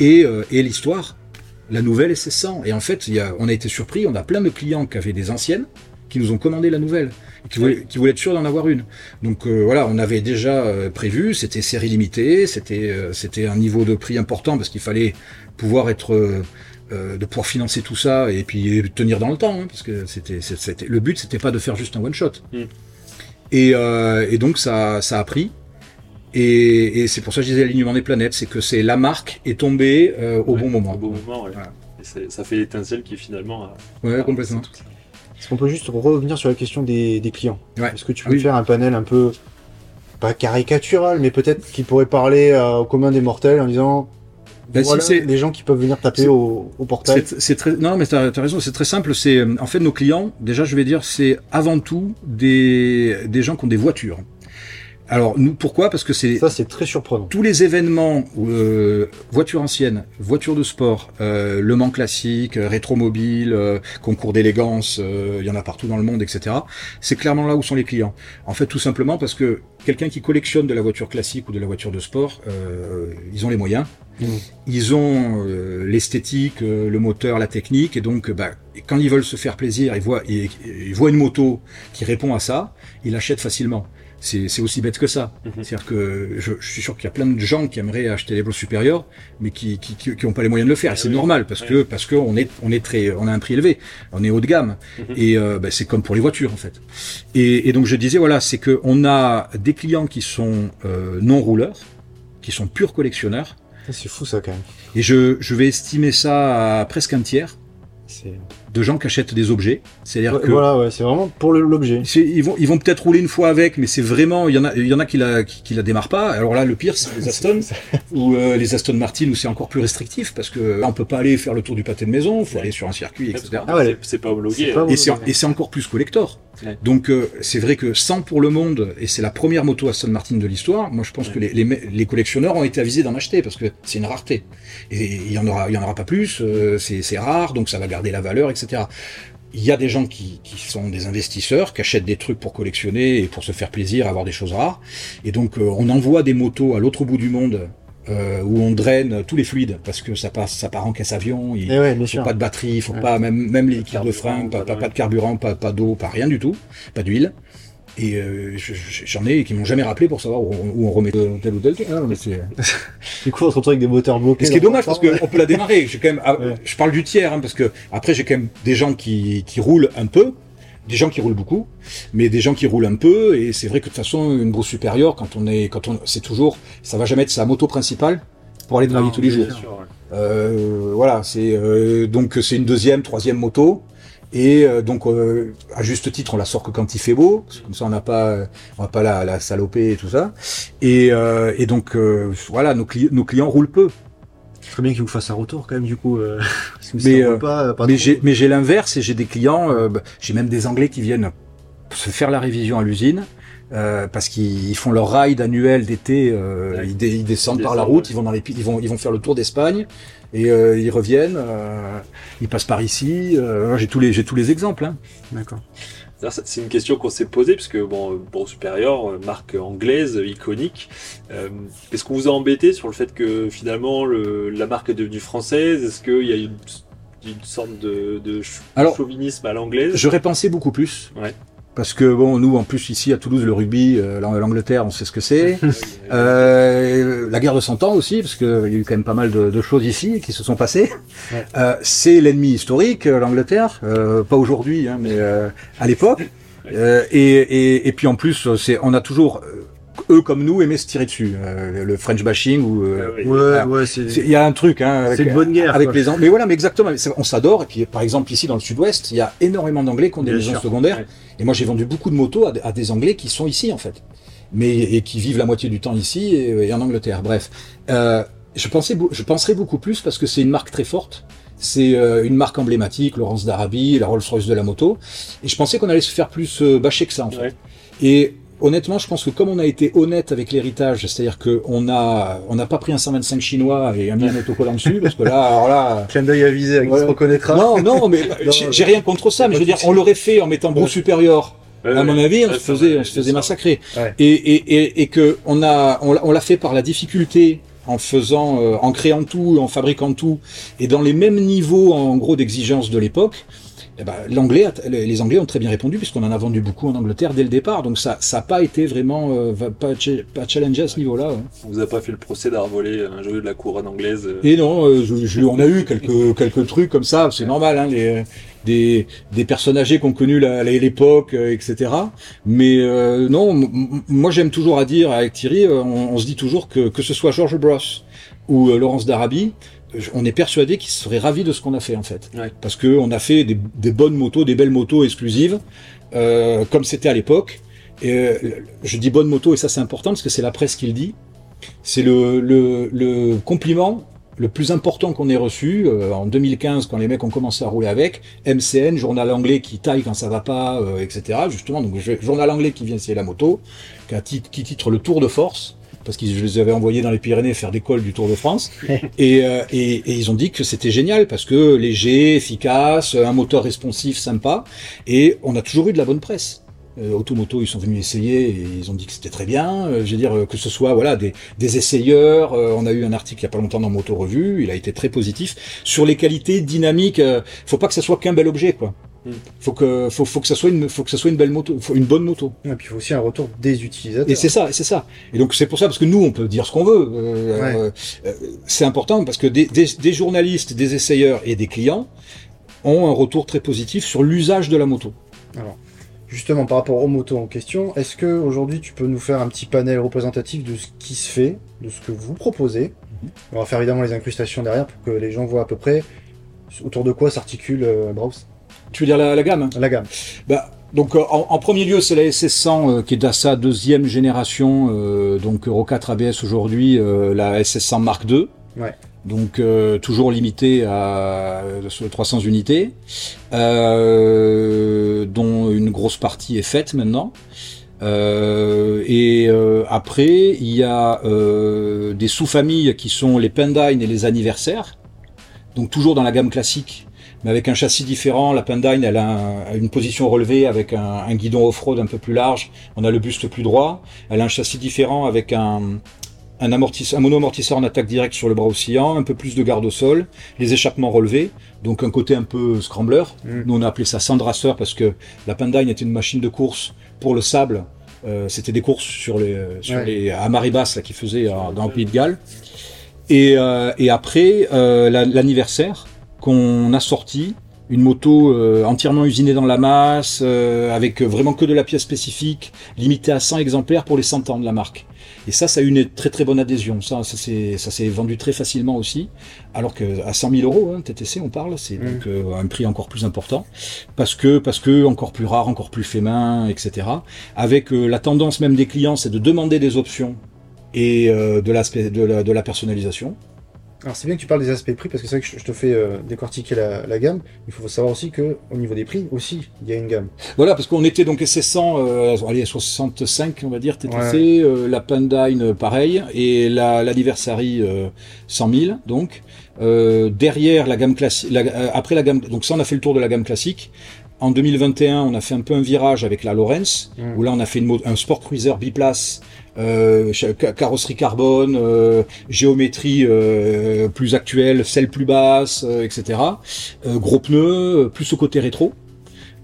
Et, euh, et l'histoire, la nouvelle SS100. Et en fait, y a, on a été surpris, on a plein de clients qui avaient des anciennes, qui nous ont commandé la nouvelle, qui voulaient, qui voulaient être sûrs d'en avoir une. Donc euh, voilà, on avait déjà euh, prévu, c'était série limitée, c'était euh, c'était un niveau de prix important parce qu'il fallait pouvoir être de pouvoir financer tout ça et puis tenir dans le temps, hein, parce que c'était c'était le but, c'était pas de faire juste un one shot. Mm. Et, et donc ça ça a pris. Et, et c'est pour ça que je disais l'alignement des planètes, c'est que c'est la marque est tombée au Ouais, bon moment. Au bon moment, ouais. Voilà. Et c'est- ça fait l'étincelle qui finalement. a- Ouais, a- complètement. tout ça. Est-ce qu'on peut juste revenir sur la question des, des clients Ouais. Est-ce que tu Ah peux oui. faire un panel un peu, pas caricatural, mais peut-être qui pourrait parler euh, au commun des mortels en disant Ben, si, voilà c'est- les gens qui peuvent venir taper au, au portail. C'est c'est très non mais t'as as raison c'est très simple c'est en fait nos clients déjà je vais dire c'est avant tout des des gens qui ont des voitures. Alors nous pourquoi? Parce que c'est Ça, c'est très surprenant. tous les événements euh, voitures anciennes voitures de sport euh, Le Mans classique euh, rétromobile euh, concours d'élégance euh, il y en a partout dans le monde etc c'est clairement là où sont les clients. En fait tout simplement parce que quelqu'un qui collectionne de la voiture classique ou de la voiture de sport euh, ils ont les moyens Mmh. ils ont euh, l'esthétique, euh, le moteur, la technique, et donc bah, quand ils veulent se faire plaisir, ils voient, ils, ils voient une moto qui répond à ça, ils l'achètent facilement. C'est aussi bête que ça. Mhm. C'est-à-dire que je, je suis sûr qu'il y a plein de gens qui aimeraient acheter des blocs supérieurs, mais qui qui, qui, qui ont pas les moyens de le faire. Ah c'est oui. normal parce Ouais. que parce que on est on est très on a un prix élevé, on est haut de gamme Mhm. et euh, bah, c'est comme pour les voitures en fait. Et, et donc je disais voilà, c'est que on a des clients qui sont euh, non rouleurs, qui sont purs collectionneurs. C'est fou ça quand même. Et je, je vais estimer ça à presque un tiers C'est- de gens qui achètent des objets. C'est-à-dire Ouais, que Voilà, ouais, c'est vraiment pour l'objet. c'est- ils vont, ils vont peut-être rouler une fois avec, mais c'est vraiment, il y en a, il y en a qui la, qui, qui la démarrent pas. Alors là, le pire, c'est les Aston ou euh, les Aston Martin où c'est encore plus restrictif parce que là, on peut pas aller faire le tour du pâté de maison, il faut aller sur un circuit, etc. Ah ouais. C'est- C'est pas homologué. C'est pas. Et c'est, et c'est encore plus collector. Ouais. Donc euh, c'est vrai que 100 pour le monde, et c'est la première moto Aston Martin de l'histoire, moi je pense Ouais. que les, les, les collectionneurs ont été avisés d'en acheter parce que c'est une rareté. Et il y en aura, il y en aura pas plus, euh, c'est, c'est rare, donc ça va garder la valeur, etc. Il y a des gens qui, qui sont des investisseurs, qui achètent des trucs pour collectionner et pour se faire plaisir, avoir des choses rares. Et donc euh, on envoie des motos à l'autre bout du monde euh, où on draine tous les fluides parce que ça passe, ça part en caisse avion. il- Et ouais, faut sûr. pas de batterie, faut Ouais. pas même même les liquides de frein, pas, pas pas, de- pas de carburant, pas, pas d'eau, pas rien du tout, pas d'huile. Et euh, je- je- j'en ai qui m'ont jamais rappelé pour savoir où, on- où on remet tel ou tel truc. Ah, mais c'est- Du coup, on se retrouve avec des moteurs bloqués. Et ce qui est dans- dommage parce qu'on peut la démarrer. J'ai quand même, ah, Ouais. je parle du tiers hein, parce que après j'ai quand même des gens qui, qui roulent un peu, des gens qui roulent beaucoup, mais des gens qui roulent un peu. Et c'est vrai que de toute façon une brousse supérieure quand on est, quand on, c'est toujours, ça va jamais être sa moto principale pour aller travailler Non, tous les jours. Bien sûr, ouais. Euh, voilà, c'est euh, donc c'est une deuxième, troisième moto. Et euh, donc euh, à juste titre, on la sort que quand il fait beau, parce que comme ça on n'a pas, on va pas la, la saloper et tout ça. Et, euh, et donc euh, voilà, nos, cli- nos clients roulent peu. Très bien qu'ils vous fassent un retour quand même, du coup. euh, Mais, euh, pas, euh, j'ai l'inverse et j'ai des clients, euh, bah, j'ai même des Anglais qui viennent se faire la révision à l'usine. Euh, parce qu'ils ils font leur ride annuel d'été, euh, Ouais. ils, dé- ils descendent Ils par la route, ouais. ils vont dans les, ils vont, ils vont faire le tour d'Espagne et euh, ils reviennent, euh, ils passent par ici. euh, j'ai tous les, j'ai tous les exemples. Hein. D'accord. C'est une question qu'on s'est posée, puisque bon, Bro Superior, euh, marque anglaise, iconique. Euh, Est-ce qu'on vous a embêté sur le fait que finalement le, la marque est devenue française? Est-ce qu'il y a une, une sorte de, de Alors, chauvinisme à l'anglaise? J'aurais pensé beaucoup plus. Ouais. Parce que bon, nous en plus ici à Toulouse, le rugby, euh, l'Ang- l'Angleterre, on sait ce que c'est. Euh, la guerre de Cent Ans aussi, parce qu'il y a eu quand même pas mal de, de choses ici qui se sont passées. Ouais. Euh, c'est l'ennemi historique, euh, l'Angleterre, euh, pas aujourd'hui, hein, mais euh, à l'époque. Euh, et, et, et puis en plus, c'est, on a toujours, eux comme nous, aimé se tirer dessus. Euh, le French bashing ou euh, Ouais, ouais. Ouais, c'est. il y a un truc. Hein, avec- C'est une bonne guerre, Avec quoi. les mais voilà, mais exactement. On s'adore. Et puis, par exemple, ici dans le Sud-Ouest, il y a énormément d'Anglais qui ont des maisons secondaires. Ouais. Et moi, j'ai vendu beaucoup de motos à, à des Anglais qui sont ici, en fait, mais et qui vivent la moitié du temps ici et, et en Angleterre. Bref, euh, je pensais, je penserais beaucoup plus parce que c'est une marque très forte. C'est euh, une marque emblématique, Laurence d'Arabie, la Rolls-Royce de la moto. Et je pensais qu'on allait se faire plus euh, bâcher que ça, en fait. Ouais. Et honnêtement, je pense que comme on a été honnête avec l'héritage, c'est-à-dire qu'on a, on n'a pas pris un 125 chinois et un mis un autocollant dessus, parce que là, alors là, Clin d'œil avisé avec Ouais. se reconnaîtra. non, non, mais j'ai rien contre ça, mais je veux dire, on l'aurait fait en mettant brou supérieur. À mon avis, on se faisait, on se massacrer. Ouais. Et, et, et, et que on a, on l'a- on l'a fait par la difficulté, en faisant, euh, en créant tout, en fabriquant tout, et dans les mêmes niveaux, en gros, d'exigence de l'époque. Eh ben, l'anglais, les Anglais ont très bien répondu puisqu'on en a vendu beaucoup en Angleterre dès le départ. Donc ça, ça n'a pas été vraiment euh, pas, pas challengé à ce niveau-là. Hein. On vous a pas fait le procès d'avoir volé un jeu de la couronne anglaise. Euh Et non, euh, on a eu quelques quelques trucs comme ça. C'est normal, hein, les, des, des personnes âgées qui ont connu l'époque, etc. Mais non, moi j'aime toujours à dire avec Thierry, on, on, se dit toujours que que ce soit George Bros ou Laurence d'Arabie, on est persuadé qu'ils seraient ravis de ce qu'on a fait en fait, parce que on a fait des, bonnes motos, des belles motos exclusives, euh, comme c'était à l'époque. Et euh, je dis bonnes motos et ça c'est important parce que c'est la presse qui le dit. C'est le, le, compliment le plus important qu'on ait reçu euh, en 2015 quand les mecs ont commencé à rouler avec MCN, journal anglais qui taille quand ça va pas, etc. Justement, donc journal anglais qui vient essayer la moto, qui, qui titre le Tour de force parce que je les avais envoyés dans les Pyrénées faire des cols du Tour de France. et, euh, et, et, ils ont dit que c'était génial parce que léger, efficace, un moteur responsif, sympa. Et on a toujours eu de la bonne presse. Euh, Automoto, ils sont venus essayer et ils ont dit que c'était très bien. Euh, je veux dire que ce soit voilà des, des essayeurs. Euh, on a eu un article il y a pas longtemps dans Moto Revue. Il a été très positif sur les qualités dynamiques. faut pas que ça soit qu'un bel objet, quoi. Faut que faut, faut que ça soit une faut que ça soit une belle moto, une bonne moto. Et puis il faut aussi un retour des utilisateurs. Et c'est ça, c'est ça. Et donc c'est pour ça parce que nous on peut dire ce qu'on veut. Euh, euh, c'est important parce que des, des, des, journalistes, des essayeurs et des clients ont un retour très positif sur l'usage de la moto. Alors justement par rapport aux motos en question, est-ce que aujourd'hui tu peux nous faire un petit panel représentatif de ce qui se fait, de ce que vous proposez? Mhm. On va faire évidemment les incrustations derrière pour que les gens voient à peu près autour de quoi s'articule euh, Browse. Tu veux dire la, gamme? La gamme. Bah, donc euh, en, premier lieu, c'est la SS100 euh, qui est d'assa deuxième génération, euh, donc Euro 4 ABS aujourd'hui, la SS100 Mark II. Ouais. Donc toujours limitée à 300 unités, dont une grosse partie est faite maintenant. et après, il y a des sous-familles qui sont les Pendine et les anniversaires. Donc toujours dans la gamme classique, mais avec un châssis différent. La Pendine, elle a une position relevée avec un, guidon off-road un peu plus large. On a le buste plus droit. Elle a un châssis différent avec un, un, amortisseur, un mono-amortisseur en attaque directe sur le bras oscillant, un peu plus de garde au sol, les échappements relevés, donc un côté un peu scrambler. Mm. Nous, on a appelé ça sandrasseur parce que la Pendine était une machine de course pour le sable. Euh, c'était des courses sur les, sur les à marée basse là, qui faisaient euh, dans le Pays de Galles. Et, euh, et après, euh, l'anniversaire, qu'on a sorti, une moto euh, entièrement usinée dans la masse, euh, avec vraiment que de la pièce spécifique, limitée à 100 exemplaires pour les 100 ans de la marque. Et ça, ça a eu une très très bonne adhésion. Ça, ça s'est vendu très facilement aussi. Alors que à 100 000 euros, hein, TTC, on parle, c'est mmh. donc euh, un prix encore plus important, parce que parce que encore plus rare, encore plus fait main, etc. Avec la tendance même des clients, c'est de demander des options et de l'aspect de la, de la personnalisation. Alors c'est bien que tu parles des aspects prix parce que c'est vrai que je te fais euh, décortiquer la, gamme. Il faut savoir aussi que au niveau des prix aussi, il y a une gamme. Voilà, parce qu'on était donc SS100, euh, allez 65 on va dire TTC, euh, la Pandine pareil et la l'Anniversary 100 000 donc. derrière la gamme classique, après la gamme, donc ça on a fait le tour de la gamme classique. En 2021, on a fait un peu un virage avec la Lorenz, mmh. où là on a fait une, un sport cruiser biplace euh, carrosserie carbone, euh, géométrie euh, plus actuelle, celle plus basse, etc. gros pneus, plus au côté rétro.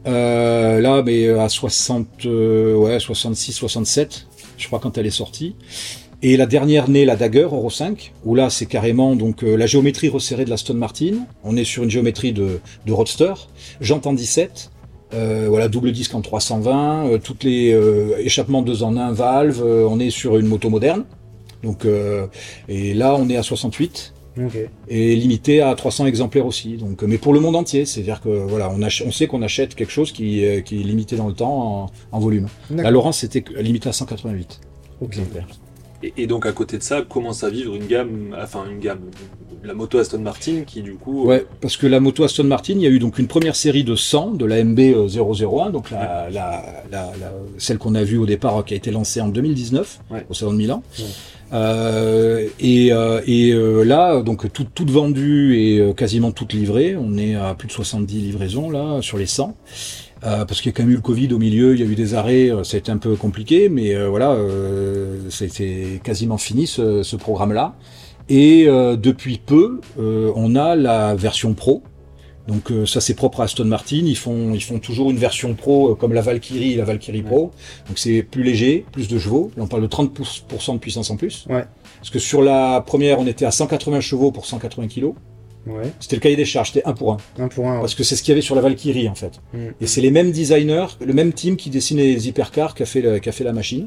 là, mais à 60, ouais, 66, 67, je crois quand elle est sortie. Et la dernière née, la Dagger Euro 5, où là c'est carrément donc la géométrie resserrée de la Stone Martin. On est sur une géométrie de, de roadster. J'entends 17. Euh, voilà, double disque en 320, euh, toutes les euh, échappements 2 en 1 valve, on est sur une moto moderne. Donc, et là, on est à 68. Et limité à 300 exemplaires aussi. Donc, mais pour le monde entier, c'est-à-dire que voilà, on, on sait qu'on achète quelque chose qui, qui, est limité dans le temps en, volume. La Laurence c'était limité à 188 exemplaires. Et, donc à côté de ça, commence à vivre une gamme, enfin une gamme, la moto Aston Martin qui du coup... Ouais, parce que la moto Aston Martin, il y a eu donc une première série de 100 de la MB 001, donc la, la, la, celle qu'on a vue au départ qui a été lancée en 2019 au Salon de Milan. Euh, et, euh, et euh, là, donc tout, toute vendue et quasiment toute livrée. On est à plus de 70 livraisons là sur les 100. Euh, parce qu'il y a quand même eu le Covid au milieu, il y a eu des arrêts, ça a été un peu compliqué, mais euh, voilà, euh, c'était quasiment fini ce, ce programme-là. Et depuis peu, on a la version pro, Donc euh, ça c'est propre à Aston Martin. Ils font ils font toujours une version pro euh, comme la Valkyrie et la Valkyrie Pro. Donc c'est plus léger, plus de chevaux. Là on parle de 30% de puissance en plus. Ouais. Parce que sur la première on était à 180 chevaux pour 180 kg. Ouais. C'était le cahier des charges, c'était un pour un. Un pour un. ouais. Parce que c'est ce qu'il y avait sur la Valkyrie en fait. Mm. Et c'est les mêmes designers, le même team qui dessine les hypercars qui a fait, le- qui a fait la machine.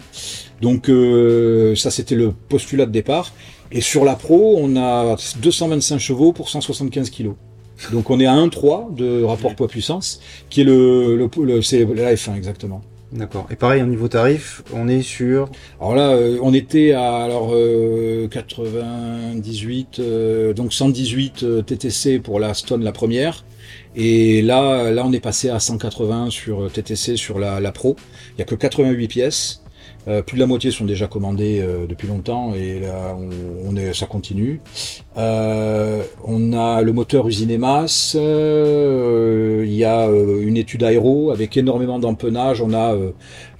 Donc euh, ça c'était le postulat de départ. Et sur la Pro, on a 225 chevaux pour 175 kilos. Donc on est à 1,3 de rapport poids-puissance, qui est le, le, le- c'est la F1 exactement. D'accord. Et pareil, au niveau tarif, on est sur. Alors là, euh, on était à alors euh, 98, euh, donc 118 euh, TTC pour la Stone la première, et là, là on est passé à 180 sur euh, TTC sur la, la Pro. Il y a que 88 pièces. Euh, plus de la moitié sont déjà commandées euh, depuis longtemps et ça continue. Euh, on a le moteur usine euh, il y a une étude aéro avec énormément d'empennage. On a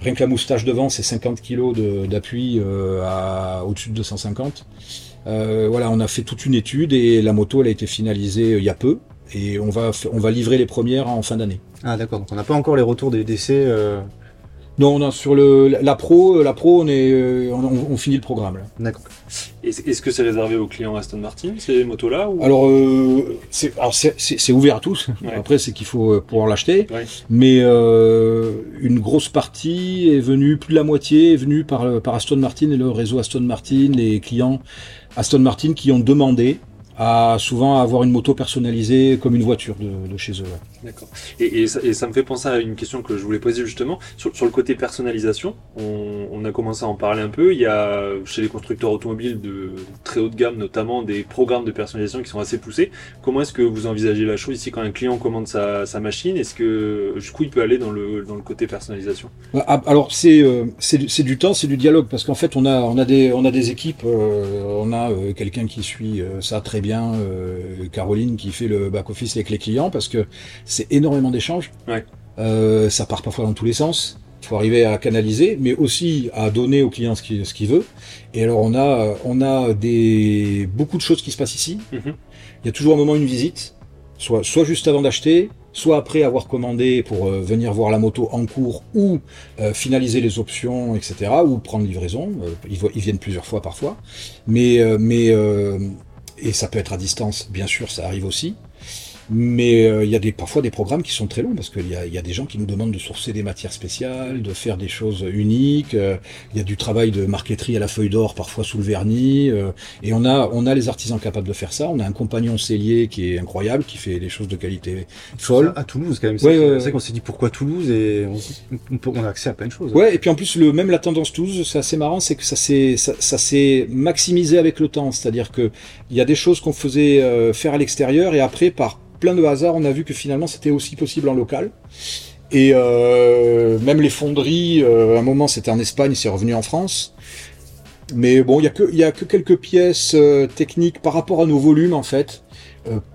rien que la moustache devant, c'est 50 kg d'appui au-dessus de 250. Euh, voilà, on a fait toute une étude et la moto elle a été finalisée il y a peu et on va on va livrer les premières en fin d'année. Ah d'accord. Donc on n'a pas encore les retours des décès. Euh, Non, on a sur le la pro, la pro on est euh, on, on finit le programme là. D'accord. Est-ce que c'est réservé aux clients Aston Martin, ces motos-là ou... Alors, euh, c'est alors c'est- c'est c'est ouvert à tous. Ouais. Après, c'est qu'il faut euh, pouvoir l'acheter. Ouais. Mais euh, une grosse partie est venue, plus de la moitié est venue par, par Aston Martin et le réseau Aston Martin, les clients Aston Martin qui ont demandé à souvent avoir une moto personnalisée comme une voiture de, de chez eux. D'accord. Et, et, ça, et ça me fait penser à une question que je voulais poser justement sur, sur le côté personnalisation. On, on a commencé à en parler un peu. Il y a chez les constructeurs automobiles de très haut de gamme notamment des programmes de personnalisation qui sont assez poussés. Comment est-ce que vous envisagez la chose? Ici quand un client commande sa, sa machine Est-ce que jusqu'où il peut aller dans le, dans le côté personnalisation? Bah, ah, Alors c'est euh, c'est du- c'est du temps, c'est du dialogue parce qu'en fait on a on a des on a des équipes, euh, on a euh, quelqu'un qui suit euh, ça très bien, euh, Caroline qui fait le back office avec les clients parce que c'est énormément d'échanges. Ouais. Euh, ça part parfois dans tous les sens. Il faut arriver à canaliser, mais aussi à donner au client ce qu'il ce qu'il veut. Et alors on a on a des beaucoup de choses qui se passent ici. Mhm. Il y a toujours un moment une visite, soit soit juste avant d'acheter, soit après avoir commandé pour euh, venir voir la moto en cours ou euh, finaliser les options, etc. ou prendre livraison. Euh, ils, ils viennent plusieurs fois parfois, mais mais et ça peut être à distance, bien sûr, ça arrive aussi. Mais euh, il y a des, parfois des programmes qui sont très longs parce qu'il y a, il y a des gens qui nous demandent de sourcer des matières spéciales, de faire des choses uniques. euh, il y a du travail de marqueterie à la feuille d'or, parfois sous le vernis. euh, et on a, on a les artisans capables de faire ça. On a un compagnon cellier qui est incroyable, qui fait des choses de qualité folle. À Toulouse quand même. C'est ouais, vrai qu'on s'est dit pourquoi Toulouse et on, a accès à plein de choses. Ouais, et puis en plus, le, même la tendance 12, c'est assez marrant, c'est que ça s'est, ça, ça s'est maximisé avec le temps. C'est-à-dire que il y a des choses qu'on faisait euh, faire à l'extérieur et après, par plein de hasards, on a vu que finalement c'était aussi possible en local. Et euh, même les fonderies, euh, à un moment c'était en Espagne, c'est revenu en France. Mais bon, il y a que, y a que quelques pièces euh, techniques par rapport à nos volumes en fait.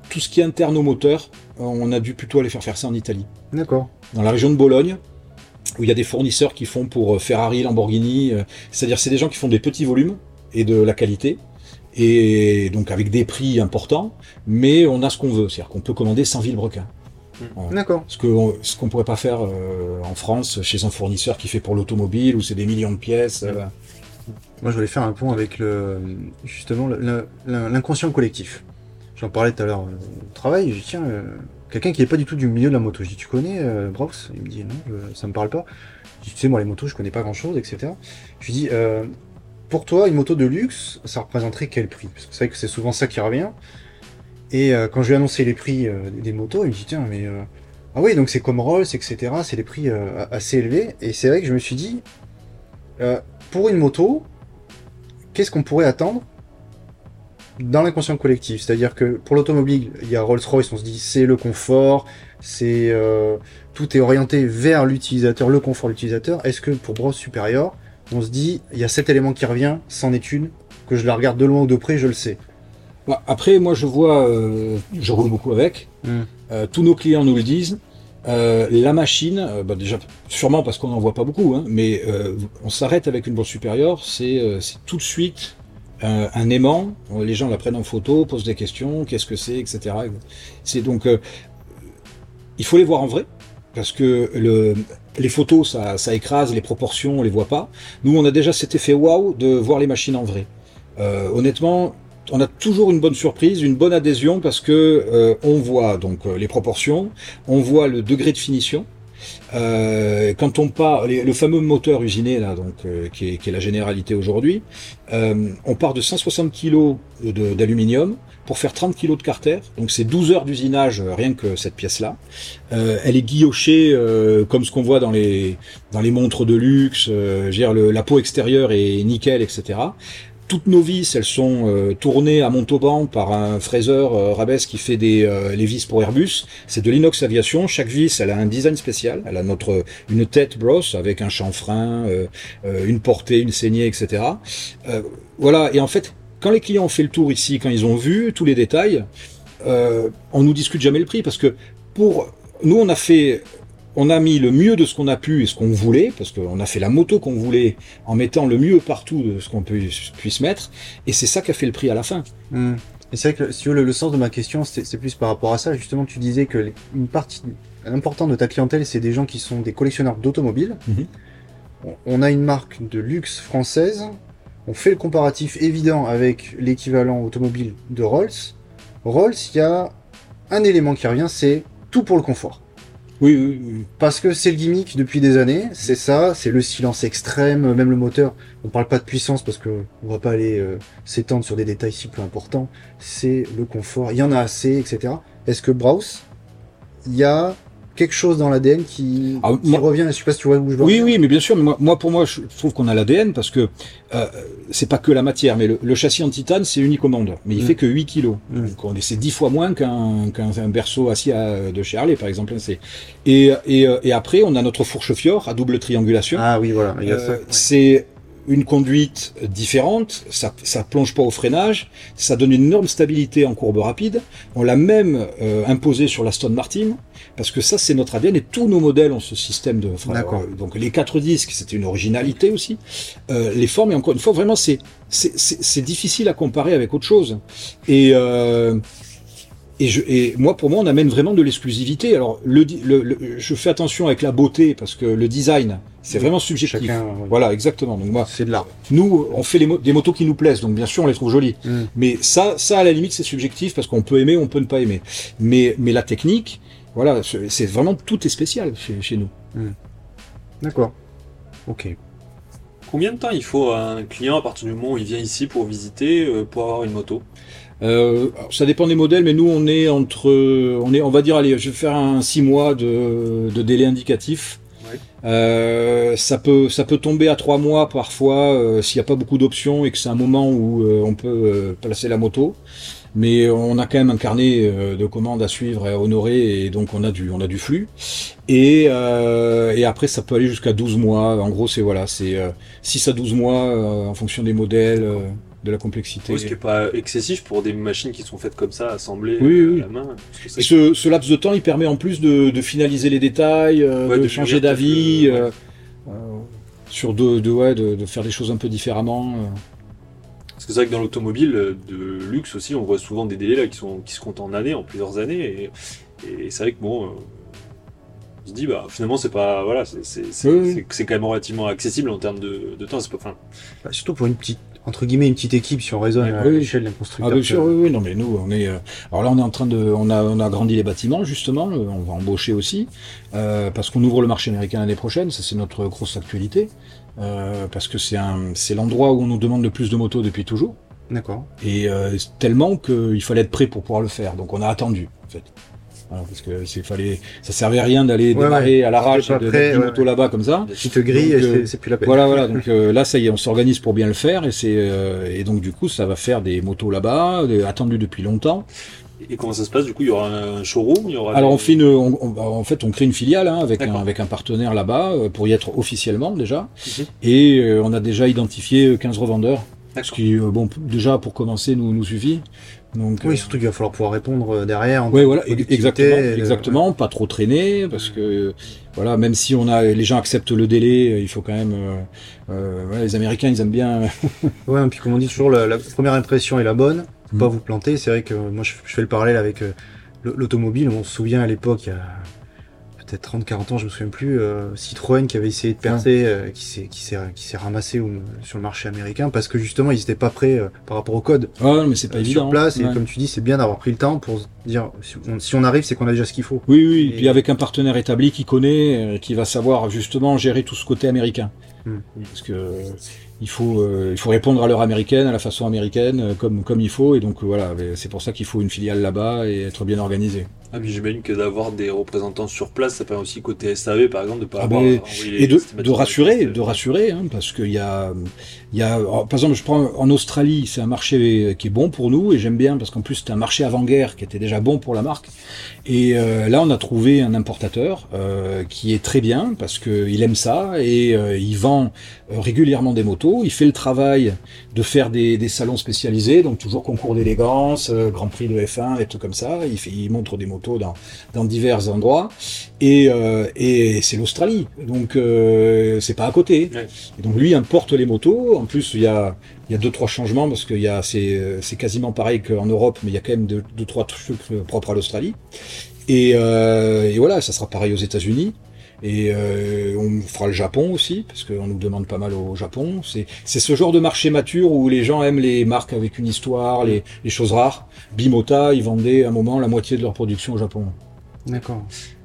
Tout ce qui est interne au moteur, on a dû plutôt aller faire faire ça en Italie D'accord. dans la région de Bologne, où il y a des fournisseurs qui font pour Ferrari, Lamborghini, c'est-à-dire c'est des gens qui font des petits volumes et de la qualité, et donc avec des prix importants, mais on a ce qu'on veut, c'est-à-dire qu'on peut commander sans vilebrequin. Voilà. D'accord. Ce qu'on ce qu'on pourrait pas faire euh, en France chez un fournisseur qui fait pour l'automobile où c'est des millions de pièces. euh, Moi, je voulais faire un pont avec le, justement le- le- l'inconscient collectif. J'en parlais tout à l'heure euh, au travail. Je dis, tiens, euh, quelqu'un qui n'est pas du tout du milieu de la moto. Je dis, tu connais euh, Browse Il me dit, non, je- ça me parle pas. Je dis, tu sais, moi, les motos, je connais pas grand chose, etc. Je lui dis, euh, pour toi, une moto de luxe, ça représenterait quel prix? Parce que c'est vrai que c'est souvent ça qui revient. Et euh, quand je lui ai annoncé les prix euh, des motos, il me dit, tiens, mais. euh, ah oui, donc c'est comme Rolls, etc. C'est des prix euh, assez élevés. Et c'est vrai que je me suis dit, pour une moto, qu'est-ce qu'on pourrait attendre dans l'inconscient collectif? C'est-à-dire que pour l'automobile, il y a Rolls-Royce, on se dit c'est le confort, c'est tout est orienté vers l'utilisateur, le confort de l'utilisateur. Est-ce que pour Bros Superior, on se dit il y a cet élément qui revient, c'en est une, que je la regarde de loin ou de près, je le sais. Bah, Après, moi, je vois, euh, je roule beaucoup avec. Mm. Euh, tous nos clients nous le disent. Euh, la machine, bah, déjà, sûrement parce qu'on n'en voit pas beaucoup, hein, mais euh, on s'arrête avec une bourse supérieure, c'est euh, tout de suite un, un aimant. Les gens la prennent en photo, posent des questions, qu'est-ce que c'est, etc. C'est donc euh, il faut les voir en vrai parce que le, les photos, ça, écrase, les proportions, on les voit pas. Nous, on a déjà cet effet waouh de voir les machines en vrai. Euh, honnêtement, on a toujours une bonne surprise, une bonne adhésion parce que euh, on voit donc euh, les proportions, on voit le degré de finition. Quand on part, le fameux moteur usiné là, donc qui est, qui, est, la généralité aujourd'hui, on part de 160 kg d'aluminium pour faire 30 kg de carter. Donc c'est 12 heures d'usinage rien que cette pièce-là. elle est guillochée comme ce qu'on voit dans les dans les montres de luxe. dire le, la peau extérieure est nickel, etc toutes nos vis, elles sont euh, tournées à Montauban par un fraiseur euh, Rabès qui fait des euh, les vis pour Airbus. C'est de l'inox aviation. Chaque vis, elle a un design spécial. Elle a notre une tête brosse avec un chanfrein, une portée, une saignée, etc. voilà. Et en fait, quand les clients ont fait le tour ici, quand ils ont vu tous les détails, on nous discute jamais le prix parce que pour nous, on a fait on a mis le mieux de ce qu'on a pu et ce qu'on voulait, parce qu'on a fait la moto qu'on voulait en mettant le mieux partout de ce qu'on puisse mettre, et c'est ça qui a fait le prix à la fin. Hmm. Et c'est vrai que si veux, le, sens de ma question, c'est plus par rapport à ça. Justement, tu disais que une partie importante de ta clientèle, c'est des gens qui sont des collectionneurs d'automobiles. Mhm. On a une marque de luxe française. On fait le comparatif évident avec l'équivalent automobile de Rolls. Rolls, il y a un élément qui revient, c'est tout pour le confort. Oui, oui, Parce que c'est le gimmick depuis des années, c'est ça, c'est le silence extrême, même le moteur. On parle pas de puissance parce que on va pas aller euh, s'étendre sur des détails si peu importants. C'est le confort, il y en a assez, etc. Est-ce que Browse, il y a quelque chose dans l'ADN qui, ah, revient. Je sais pas si tu vois où je veux. Oui, oui, mais bien sûr. Mais moi, pour moi, je trouve qu'on a l'ADN parce que euh, c'est pas que la matière, mais le, châssis en titane, c'est unique au monde. Mais il mm. fait que 8 kilos. Mm. Donc, c'est 10 fois moins qu'un qu'un berceau acier de chez Harley, par exemple. Et, et, euh, et après, on a notre fourche Fior à double triangulation. Ah oui, voilà. Euh, c'est une conduite différente, ça, ça plonge pas au freinage, ça donne une énorme stabilité en courbe rapide. On l'a même euh, imposé sur la Stone Martin, parce que ça c'est notre ADN et tous nos modèles ont ce système de. D'accord. donc les quatre disques, c'était une originalité aussi. Euh, les formes, et encore une fois, vraiment c'est c'est difficile à comparer avec autre chose. Et euh, et, je, et moi, pour moi, on amène vraiment de l'exclusivité. Alors, le, le, je fais attention avec la beauté parce que le design, c'est vraiment subjectif. Voilà, exactement. Donc moi, c'est de l'art. Nous, on fait les des motos qui nous plaisent, donc bien sûr, on les trouve jolies. Mm. Mais ça, ça à la limite, c'est subjectif parce qu'on peut aimer, on peut ne pas aimer. Mais, mais la technique, voilà, c'est vraiment tout est spécial chez, chez nous. Mm. D'accord. Ok. Combien de temps il faut à un client à partir du moment où il vient ici pour visiter, euh, pour avoir une moto? Euh, ça dépend des modèles, mais nous on est entre, on est, on va dire, allez, je vais faire un 6 mois de, de délai indicatif. Euh, ça peut, ça peut tomber à 3 mois parfois euh, s'il n'y a pas beaucoup d'options et que c'est un moment où euh, on peut placer la moto. Mais on a quand même un carnet de commandes à suivre et à honorer et donc on a du, on a du flux. Et, et après ça peut aller jusqu'à 12 mois. En gros c'est voilà, c'est 6 à 12 mois en fonction des modèles de la complexité. ce qui n'est pas excessif pour des machines qui sont faites comme ça, assemblées euh, à la main. Et ce, laps de temps, il permet en plus de, finaliser les détails, euh, de, changer d'avis, euh, sur de, de, de, faire des choses un peu différemment. Parce que c'est vrai que dans l'automobile de luxe aussi, on voit souvent des délais là qui, sont, qui se comptent en années, en plusieurs années. Et, et c'est vrai que bon, on se dit, bah, finalement, c'est pas. Voilà, c'est quand même relativement accessible en termes de, de temps. Pas, bah, surtout pour une petite entre guillemets une petite équipe si on raisonne à l'échelle d'un constructeur. Ah bien sûr, oui, oui, non mais nous on est. Euh, alors là on est en train de, on a, on a grandi les bâtiments justement, euh, on va embaucher aussi euh, parce qu'on ouvre le marché américain l'année prochaine, ça c'est notre grosse actualité euh, parce que c'est un, c'est l'endroit où on nous demande le plus de motos depuis toujours. D'accord. Et tellement qu'il fallait être prêt pour pouvoir le faire, donc on a attendu en fait parce que c'est fallait, ça servait à rien d'aller démarrer à l'arrache de, de moto là-bas comme ça. Si te grille, euh, c'est plus la peine. Voilà, voilà. Donc euh, là, ça y est, on s'organise pour bien le faire et c'est euh, et donc du coup, ça va faire des motos là-bas, attendues depuis longtemps. Et comment ça se passe? Du coup, il y aura un showroom il y aura Alors, on fait une, en fait, on crée une filiale hein, avec, un, avec un partenaire là-bas pour y être officiellement déjà. Mhm. Et on a déjà identifié 15 revendeurs. Ce qui, bon, déjà pour commencer, nous, nous suffit. Donc, oui, euh, surtout qu'il va falloir pouvoir répondre euh, derrière. Oui, voilà, exactement, euh, exactement, pas trop traîner, parce que voilà, même si on a, les gens acceptent le délai, il faut quand même. Euh, les Américains, ils aiment bien. ouais, et puis comme on dit toujours, la, première impression est la bonne. Faut mm. pas vous planter. C'est vrai que moi, je, fais le parallèle avec l'automobile. On se souvient à l'époque, il y a peut-être 30-40 ans, je me souviens plus, euh, Citroën qui avait essayé de percer, euh, qui s'est qui s'est qui s'est ramassé au- sur le marché américain parce que justement ils n'étaient pas prêts euh, par rapport au code Ah, non, mais c'est pas euh, évident. sur place. Et Ouais. comme tu dis, c'est bien d'avoir pris le temps pour dire si on, si on arrive, c'est qu'on a déjà ce qu'il faut. Oui, oui, et Et- puis avec un partenaire établi qui connaît, euh, qui va savoir justement gérer tout ce côté américain. Hmm. Parce que euh, il faut, euh, il faut répondre à l'heure américaine, à la façon américaine, comme, comme il faut, et donc voilà, c'est pour ça qu'il faut une filiale là-bas et être bien organisé. Ah, mais j'imagine que d'avoir des représentants sur place, ça permet aussi côté SAV, par exemple, de pas Ah, avoir Et de, de rassurer, tests. de rassurer, hein, parce qu'il y a, il y a, oh, par exemple, je prends en Australie, c'est un marché qui est bon pour nous et j'aime bien parce qu'en plus c'est un marché avant-guerre qui était déjà bon pour la marque. Et euh, là, on a trouvé un importateur euh, qui est très bien parce que il aime ça et euh, il vend euh, régulièrement des motos. Il fait le travail de faire des, des salons spécialisés, donc toujours concours d'élégance, euh, Grand Prix de F1, des trucs comme ça. Il, fait, il montre des motos dans, dans divers endroits et, euh, et c'est l'Australie, donc euh, c'est pas à côté. Ouais. Et donc lui importe les motos. En plus, il y a il y a deux trois changements parce qu'il y a c'est c'est quasiment pareil qu'en Europe, mais il y a quand même deux, deux trois trucs propres à l'Australie. Et, euh, et voilà, ça sera pareil aux États-Unis. Et euh, on fera le Japon aussi, parce qu'on nous demande pas mal au Japon. C'est c'est ce genre de marché mature où les gens aiment les marques avec une histoire, les, les choses rares. Bimota, ils vendaient à un moment la moitié de leur production au Japon. D'accord.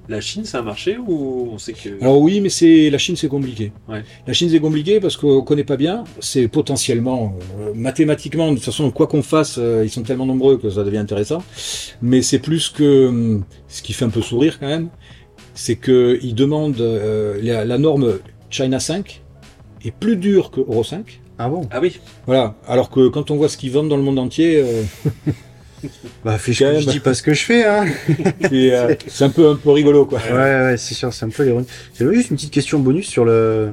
La Chine, c'est un marché où on sait que. Alors oui, mais c'est la Chine, c'est compliqué. Ouais. La Chine, c'est compliqué parce qu'on connaît pas bien. C'est potentiellement, euh, mathématiquement, de toute façon, quoi qu'on fasse, euh, ils sont tellement nombreux que ça devient intéressant. Mais c'est plus que hum, ce qui fait un peu sourire quand même, c'est que ils demandent euh, la, la norme China 5 est plus dure que Euro 5. Ah bon? Ah oui, Voilà. Alors que quand on voit ce qu'ils vendent dans le monde entier, euh, Bah fais Quand je, dis pas ce que je fais, hein. c'est euh, c'est un peu un peu rigolo quoi. Ouais, ouais, c'est sûr, c'est un peu l'ironie. J'avais juste une petite question bonus sur le.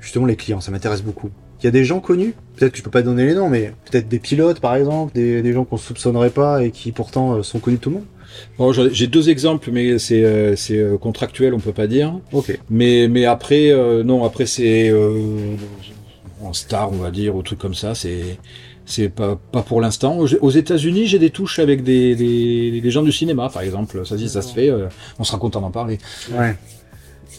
Justement, les clients, ça m'intéresse beaucoup. Il y a des gens connus, peut-être que je peux pas donner les noms, mais peut-être des pilotes par exemple, des, des gens qu'on soupçonnerait pas et qui pourtant euh, sont connus de tout le monde. Bon, j'ai deux exemples, mais c'est euh, euh, contractuel, on peut pas dire. Ok. Mais, mais après, euh, non, après c'est en star, on va dire, ou truc comme ça. C'est c'est pas pas pour l'instant. Aux- États-Unis, j'ai des touches avec des, des, des gens du cinéma, par exemple. Ça, si ça se fait, on sera content d'en parler. Ouais.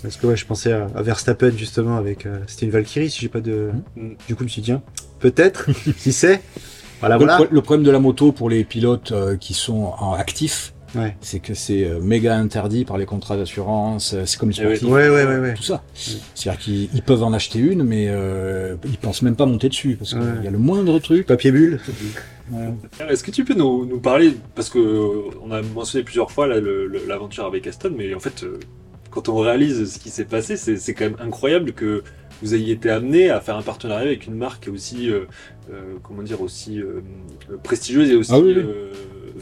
Parce que ouais, je pensais à, à Verstappen justement avec. C'était une Valkyrie, si j'ai pas de. Mhm. Du coup, je me suis dit, tiens, peut-être, qui sait? Voilà, le, voilà. pro- le problème de la moto pour les pilotes qui sont en actif, Ouais. c'est que c'est euh, méga interdit par les contrats d'assurance. euh, C'est comme les Eh sportifs. Ouais, ouais, ouais, ouais. Tout ça. C'est-à-dire qu'ils ils peuvent en acheter une, mais euh, ils pensent même pas monter dessus parce qu'il Ouais. y a le moindre truc. Papier bulle. Est-ce que tu peux nous, nous parler, parce que on a mentionné plusieurs fois l'aventure avec Aston, mais en fait, euh, quand on réalise ce qui s'est passé, c'est c'est quand même incroyable que vous ayez été amené à faire un partenariat avec une marque aussi, euh, euh, comment dire, aussi euh, prestigieuse et aussi Ah oui, oui.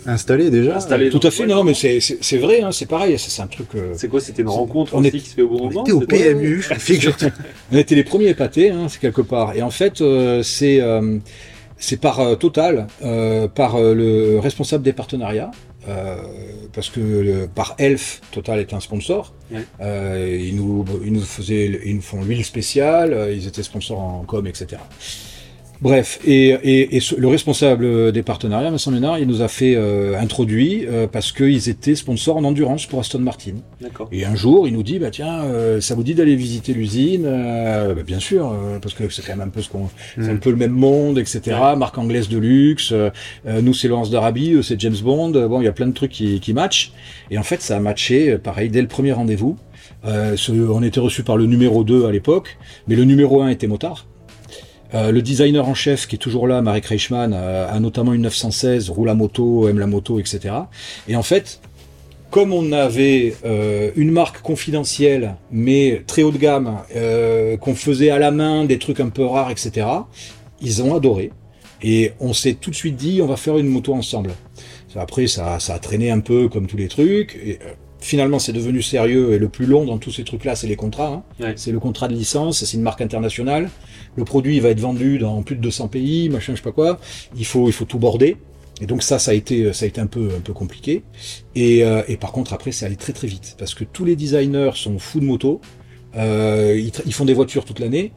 Installé déjà. Tout à fait, non, mais c'est vrai, hein, c'est pareil, c'est un truc. euh, C'est quoi C'était une rencontre on aussi est- qui se fait au bon On moment était au PMU, figure-toi. On était les premiers épatés, hein, c'est quelque part. Et en fait, euh, c'est euh, c'est par euh, Total, euh, par euh, le responsable des partenariats, euh, parce que le- par Elf, Total est un sponsor. Ouais. Euh, ils nous ils nous faisaient ils nous font l'huile spéciale, ils étaient sponsors en com, etc. Bref, et, et, et ce- le responsable des partenariats, Vincent Ménard, il nous a fait euh, introduit euh, parce qu'ils étaient sponsors en endurance pour Aston Martin. D'accord. Et un jour, il nous dit, bah tiens, euh, ça vous dit d'aller visiter l'usine Euh, bah, Bien sûr, euh, parce que c'est quand même un peu ce qu'on, c'est un Mm. peu le même monde, etc. Marque anglaise de luxe. euh, euh, nous, c'est Laurence d'Arabie, eux, c'est James Bond. Euh, Bon, il y a plein de trucs qui, qui matchent. Et en fait, ça a matché, euh, pareil, dès le premier rendez-vous. Euh, ce- on était reçu par le numéro 2 à l'époque, mais le numéro 1 était motard. Euh, le designer en chef qui est toujours là, Marek Reichmann, euh, a notamment une 916, roule la moto, aime la moto, etc. Et en fait, comme on avait euh, une marque confidentielle, mais très haut de gamme, euh, qu'on faisait à la main, des trucs un peu rares, etc., ils ont adoré. Et on s'est tout de suite dit, on va faire une moto ensemble. Après, ça, ça a traîné un peu comme tous les trucs. Et, euh, finalement, c'est devenu sérieux. Et le plus long dans tous ces trucs-là, c'est les contrats. hein. Ouais. C'est le contrat de licence, c'est une marque internationale. Le produit il va être vendu dans plus de 200 pays, machin, je sais pas quoi. Il faut, il faut tout border. Et donc ça, ça a été, ça a été un peu, un peu compliqué. Et, euh, et par contre, après, c'est allé très très vite parce que tous les designers sont fous de moto. Euh, ils, font des voitures toute l'année.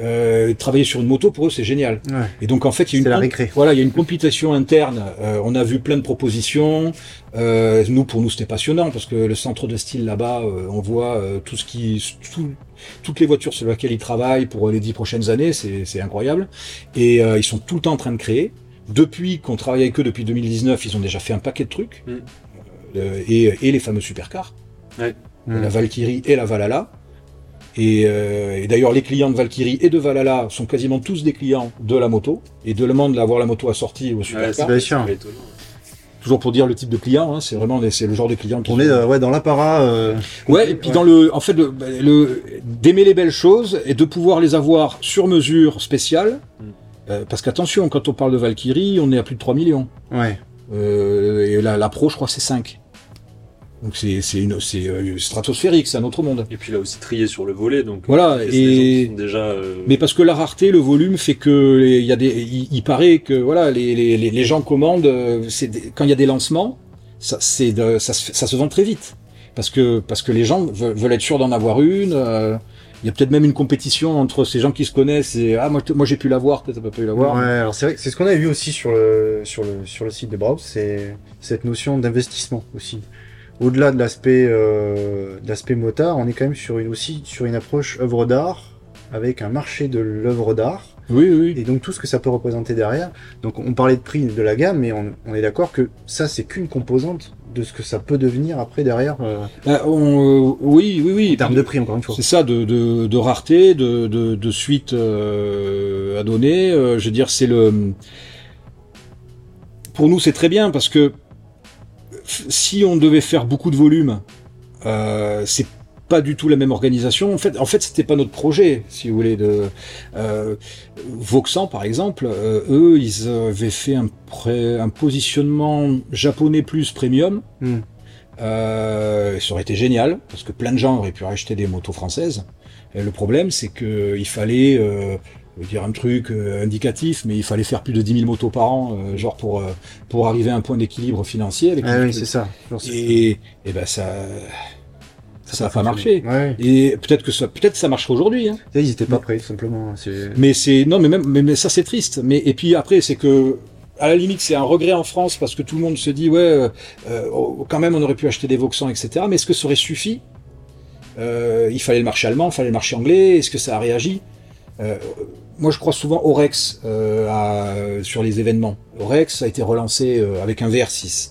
Euh, travailler sur une moto pour eux c'est génial. Et donc en fait il y a une voilà il y a une compétition interne. Euh, on a vu plein de propositions. nous pour nous c'était passionnant parce que le centre de style là-bas on voit tout ce qui toutes les voitures sur lesquelles ils travaillent pour les dix prochaines années c'est incroyable et ils sont tout le temps en train de créer. Depuis qu'on travaille avec eux depuis 2019 ils ont déjà fait un paquet de trucs mm. et, et, les fameux supercars. Ouais. La Valkyrie et la Valhalla. Euh, et, d'ailleurs, les clients de Valkyrie et de Valhalla sont quasiment tous des clients de la moto et de demandent d'avoir la moto assortie au supercar. Ouais, Toujours pour dire le type de client, hein, c'est vraiment c'est le genre de client qui. On est euh, ouais dans l'apparat. Euh, ouais, et puis dans le, en fait, le, d'aimer les belles choses et de pouvoir les avoir sur mesure spéciale. Mm. parce qu'attention, quand on parle de Valkyrie, on est à plus de 3 millions. Ouais. et la, la Pro, je crois, c'est 5. Donc c'est une c'est euh, stratosphérique, c'est un autre monde. Et puis là aussi trié sur le volet, donc voilà. Et déjà. Euh, Mais parce que la rareté, le volume fait que il y a des, il, paraît que voilà, les, les, les gens commandent. Euh, c'est quand il y a des lancements, ça c'est ça, ça, se vend très vite parce que parce que les gens veulent, être sûrs d'en avoir une. il y a peut-être même une compétition entre ces gens qui se connaissent et ah moi moi j'ai pu l'avoir peut-être pas pu l'avoir. Ouais, alors c'est vrai c'est ce qu'on a vu aussi sur le sur le sur le site de Browse, c'est cette notion d'investissement aussi au-delà de l'aspect euh, l'aspect motard, on est quand même sur une, aussi sur une approche œuvre d'art, avec un marché de l'œuvre d'art. Oui, oui. Et donc tout ce que ça peut représenter derrière. Donc on parlait de prix de la gamme, mais on, est d'accord que ça c'est qu'une composante de ce que ça peut devenir après derrière. Euh, bah, on, euh, oui, oui, oui. En termes de prix encore une fois. C'est ça, de, de, de, rareté, de, de, de suite euh, à donner. Euh, je veux dire, c'est le. Pour nous, c'est très bien parce que si on devait faire beaucoup de volume, euh, c'est pas du tout la même organisation. En fait, en fait, c'était pas notre projet, si vous voulez. De euh, Voxan, par exemple, euh, eux, ils avaient fait un, un positionnement japonais plus premium. Hmm. Euh, ça aurait été génial parce que plein de gens auraient pu acheter des motos françaises. Et le problème, c'est que il fallait euh, dire un truc euh, indicatif, mais il fallait faire plus de 10 000 motos par an, euh, genre pour euh, pour arriver à un point d'équilibre financier. Avec ah oui, c'est ça. Et, et ben ça. Ça n'a pas marché. Et peut-être que ça, peut-être ça marchera aujourd'hui. Hein. Ils n'étaient pas prêts, tout simplement. Mais c'est non, mais même, mais, ça c'est triste. Mais et puis après, c'est que à la limite, c'est un regret en France parce que tout le monde se dit ouais, oh, quand même, on aurait pu acheter des Vauxhall, etc. Mais est-ce que ça aurait suffi? Il fallait le marché allemand, il fallait le marché anglais. Est-ce que ça a réagi? Moi, je crois souvent au Rex euh, sur les événements. Rex a été relancé euh, avec un VR6.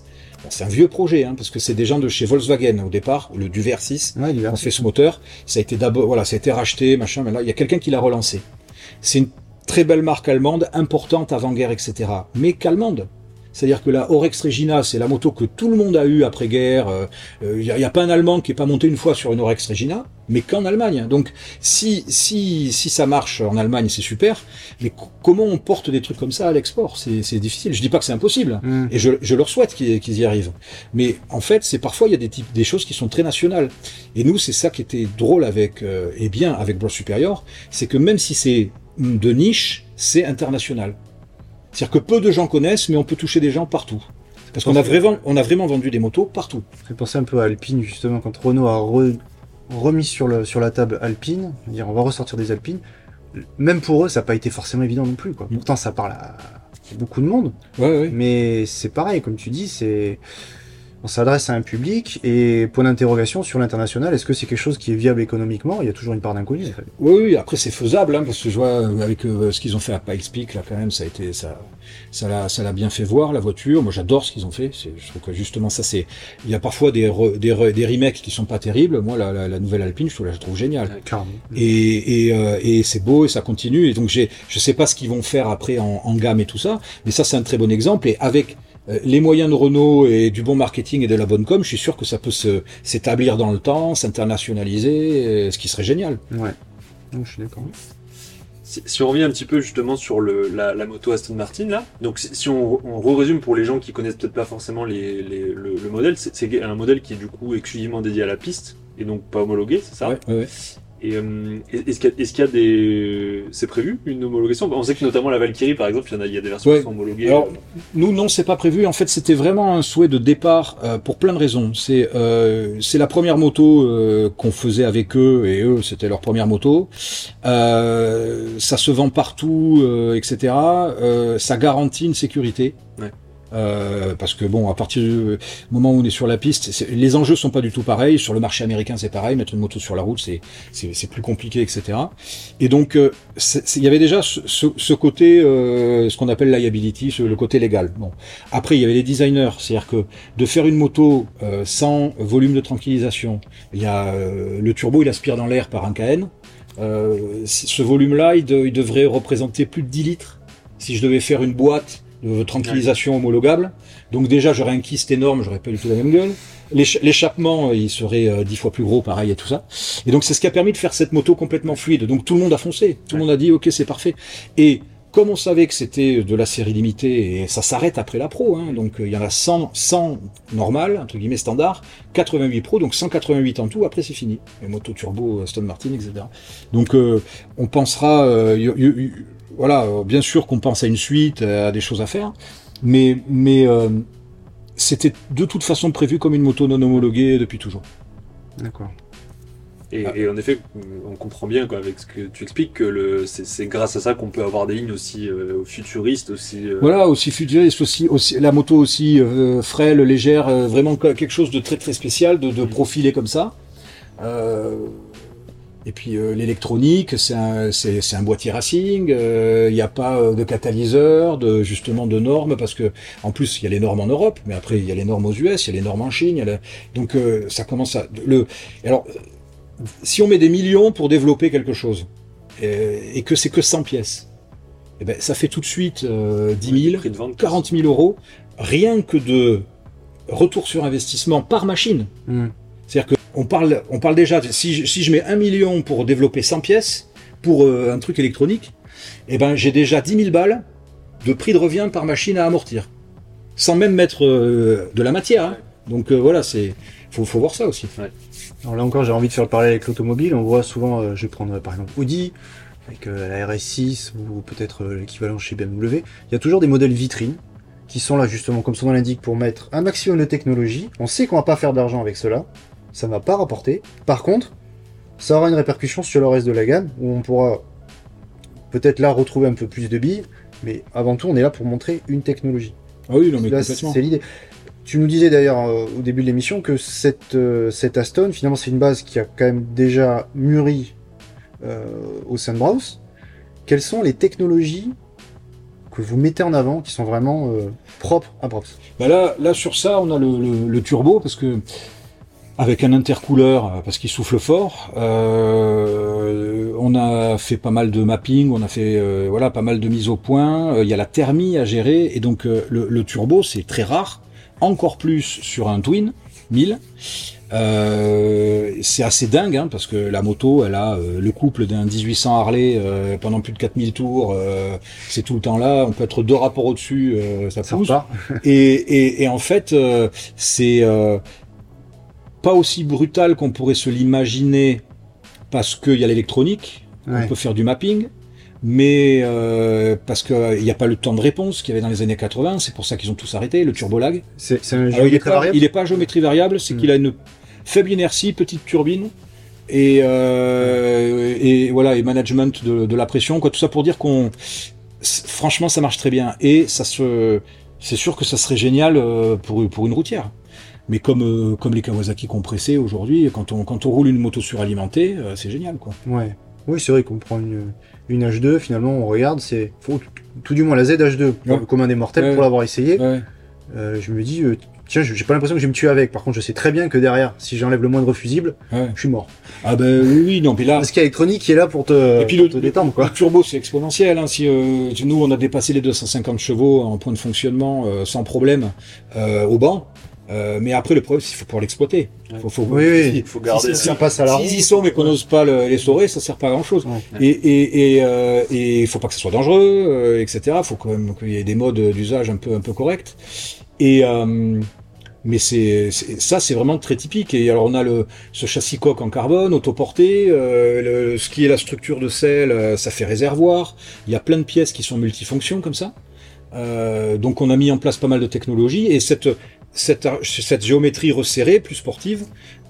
c'est un vieux projet, hein, parce que c'est des gens de chez Volkswagen au départ, le du VR6, ouais, on fait ce moteur. Ça a été d'abord, voilà, ça a été racheté, machin. Mais là, il y a quelqu'un qui l'a relancé. C'est une très belle marque allemande, importante avant-guerre, etc. Mais qu'allemande? C'est-à-dire que la Orex Regina, c'est la moto que tout le monde a eu après-guerre. Il euh, n'y a, pas un Allemand qui est pas monté une fois sur une Orex Regina, mais qu'en Allemagne. Donc, si, si, si ça marche en Allemagne, c'est super. Mais comment on porte des trucs comme ça à l'export? C'est difficile. Je dis pas que c'est impossible, mmh. et je, je, leur souhaite qu'ils y arrivent. Mais en fait, c'est parfois il y a des types, des choses qui sont très nationales. Et nous, c'est ça qui était drôle avec euh, et bien avec Bros Superior, c'est que même si c'est de niche, c'est international. C'est-à-dire que peu de gens connaissent, mais on peut toucher des gens partout. Parce qu'on a vraiment, on a vraiment vendu des motos partout. Ça fait un peu à Alpine, justement, quand Renault a remis sur, le, sur la table Alpine, dire on va ressortir des Alpines. Même pour eux, ça n'a pas été forcément évident non plus. Quoi. Mm. Pourtant, ça parle à beaucoup de monde. Ouais, Mais c'est pareil, comme tu dis, c'est on s'adresse à un public et point d'interrogation sur l'international, est-ce que c'est quelque chose qui est viable économiquement? Il y a toujours une part d'inconnu. Oui, oui, après c'est faisable, hein, parce que je vois avec euh, ce qu'ils ont fait à Pikes Peak, là quand même, ça a été ça, ça l'a, ça l'a bien fait voir la voiture. Moi, j'adore ce qu'ils ont fait. je trouve que justement ça, c'est, il y a parfois des des, des remakes qui sont pas terribles. Moi, la, la, nouvelle Alpine, je trouve, je trouve géniale. et et, euh, et c'est beau et ça continue. Et donc j'ai, je sais pas ce qu'ils vont faire après en, en gamme et tout ça, mais ça c'est un très bon exemple. Et avec euh, les moyens de Renault et du bon marketing et de la bonne com, je suis sûr que ça peut s'établir dans le temps, s'internationaliser, euh, ce qui serait génial. Ouais, je suis d'accord. Si, on revient un petit peu justement sur le, la, moto Aston Martin là, donc si, on, on résume pour les gens qui connaissent peut-être pas forcément les, le, modèle, c'est un modèle qui est du coup exclusivement dédié à la piste et donc pas homologué, c'est ça? Ouais, ouais. Et euh, est-ce qu'il y, a des. C'est prévu une homologation? On sait que notamment la Valkyrie, par exemple, il y, en a, il y a des versions qui sont homologuées. Alors, nous, non, c'est pas prévu. En fait, c'était vraiment un souhait de départ euh, pour plein de raisons. C'est euh, c'est la première moto euh, qu'on faisait avec eux, et eux, c'était leur première moto. Euh, ça se vend partout, etc. ça garantit une sécurité. Ouais. Euh, parce que bon, à partir du moment où on est sur la piste, les enjeux sont pas du tout pareils. Sur le marché américain, c'est pareil. Mettre une moto sur la route, c'est c'est plus compliqué, etc. Et donc, euh, il y avait déjà ce, ce côté, euh, ce qu'on appelle liability, le côté légal. Bon, après, il y avait les designers, c'est-à-dire que de faire une moto euh, sans volume de tranquillisation, il y a le turbo, il aspire dans l'air par un KN. ce volume-là, il devrait représenter plus de 10 litres. Si je devais faire une boîte de tranquillisation homologable. Donc déjà, j'aurais un kyste énorme, j'aurais pas du tout la même gueule. L'échappement, il serait euh, dix fois plus gros, pareil, et tout ça. Et donc c'est ce qui a permis de faire cette moto complètement fluide. Donc tout le monde a foncé, tout le monde a dit ok, c'est parfait. Et comme on savait que c'était de la série limitée et ça s'arrête après la pro, hein, donc il y en a 100, 100 normal, entre guillemets standard, 88 pro, donc 188 en tout, après c'est fini. Les motos turbo, Aston Martin, etc. Donc euh, on pensera, euh, voilà, euh, bien sûr qu'on pense à une suite, à des choses à faire, mais, mais euh, c'était de toute façon prévu comme une moto non homologuée depuis toujours. D'accord. Et, en effet, on comprend bien quoi, avec ce que tu expliques que c'est grâce à ça qu'on peut avoir des lignes aussi euh, futuristes, aussi. Voilà, aussi futuristes, aussi, aussi la moto aussi frêle, légère, vraiment quelque chose de très très spécial, de, de profilé comme ça. Et puis euh, l'électronique, c'est un, c'est, un boîtier racing. Euh, il n'y a pas euh, de catalyseur, de justement de normes, parce que en plus il y a les normes en Europe, mais après il y a les normes aux US, il y a les normes en Chine. Donc ça commence à le. Alors si on met des millions pour développer quelque chose et, que c'est que 100 pièces, eh ben ça fait tout de suite 10 000, 40 000 euros, rien que de retour sur investissement par machine. Hmm. C'est-à-dire qu'on parle, on parle déjà, si je, si je mets un million pour développer 100 pièces, pour euh, un truc électronique, eh ben, j'ai déjà 10 000 balles de prix de revient par machine à amortir. Sans même mettre euh, de la matière. Hein. Donc euh, voilà, c'est faut, faut voir ça aussi. Alors là encore, j'ai envie de faire le parallèle avec l'automobile. On voit souvent, je vais prendre par exemple Audi, avec la RS6 ou peut-être l'équivalent chez BMW. Il y a toujours des modèles vitrines qui sont là justement, comme son nom l'indique, pour mettre un maximum de technologie. On sait qu'on va pas faire d'argent avec cela ça va pas rapporter. Par contre, ça aura une répercussion sur le reste de la gamme, où on pourra peut-être là retrouver un peu plus de billes, mais avant tout, on est là pour montrer une technologie. Ah oui, non, mais. C'est l'idée. Tu nous disais d'ailleurs euh, au début de l'émission que cette, euh, cette Aston, finalement, c'est une base qui a quand même déjà mûri euh, au sein de Browse. Quelles sont les technologies que vous mettez en avant qui sont vraiment propres à Browse? Bah là, là, sur ça, on a le, le turbo, parce que avec un intercouleur euh, parce qu'il souffle fort. Euh, on a fait pas mal de mapping, on a fait euh, voilà pas mal de mise au point. Il y a la thermie à gérer et donc le, turbo c'est très rare, encore plus sur un Twin 1000. c'est assez dingue hein, parce que la moto, elle a le couple d'un 1800 Harley pendant plus de 4000 tours, c'est tout le temps là. On peut être deux rapports au-dessus, ça, pousse. et, et, et, en fait, c'est pas aussi brutal qu'on pourrait se l'imaginer parce qu'il y a l'électronique, on peut faire du mapping, mais euh, parce qu'il n'y a pas le temps de réponse qu'il y avait dans les années 80, c'est pour ça qu'ils ont tous arrêté, le turbolag. C'est un il, est pas, variable il est pas géométrie variable, c'est hmm. qu'il a une faible inertie, petite turbine, et, euh, et voilà, et management de, de, la pression, quoi, tout ça pour dire qu'on, franchement, ça marche très bien, et ça se, c'est sûr que ça serait génial euh, pour, pour une routière. Mais comme, euh, comme les Kawasaki compressés aujourd'hui, quand on, quand on roule une moto suralimentée, euh, c'est génial. Quoi. Ouais. Oui, c'est vrai qu'on prend une, une H2, finalement, on regarde, c'est faut tout du moins la ZH2 comme un des mortels pour l'avoir essayé. Euh, je me dis, tiens, j'ai pas l'impression que je vais me tuer avec. Par contre, je sais très bien que derrière, si j'enlève le moindre fusible, je suis mort. Ah ben oui, oui, non, puis là. Parce qu'il y a l'électronique qui est là pour te, Et puis le, détendre, quoi. Le turbo, c'est exponentiel. Hein. Si nous, on a dépassé les 250 chevaux en point de fonctionnement sans problème au banc. Euh, mais après, le problème, c'est qu'il faut pouvoir l'exploiter. Faut, faut, oui, il faut garder. Si, ça passe à la S'ils y sont, mais qu'on n'ose pas les saurer, ça sert pas à grand chose. Et, et, et, euh, et il faut pas que ce soit dangereux, euh, etc. Il faut quand même qu'il y ait des modes d'usage un peu, un peu corrects. Et, euh, Mais c'est ça, c'est vraiment très typique. Et alors on a le ce châssis coque en carbone autoporté, euh, ce qui est la structure de selle, ça fait réservoir. Il y a plein de pièces qui sont multifonctions comme ça. Euh, donc on a mis en place pas mal de technologies et cette cette, cette géométrie resserrée, plus sportive,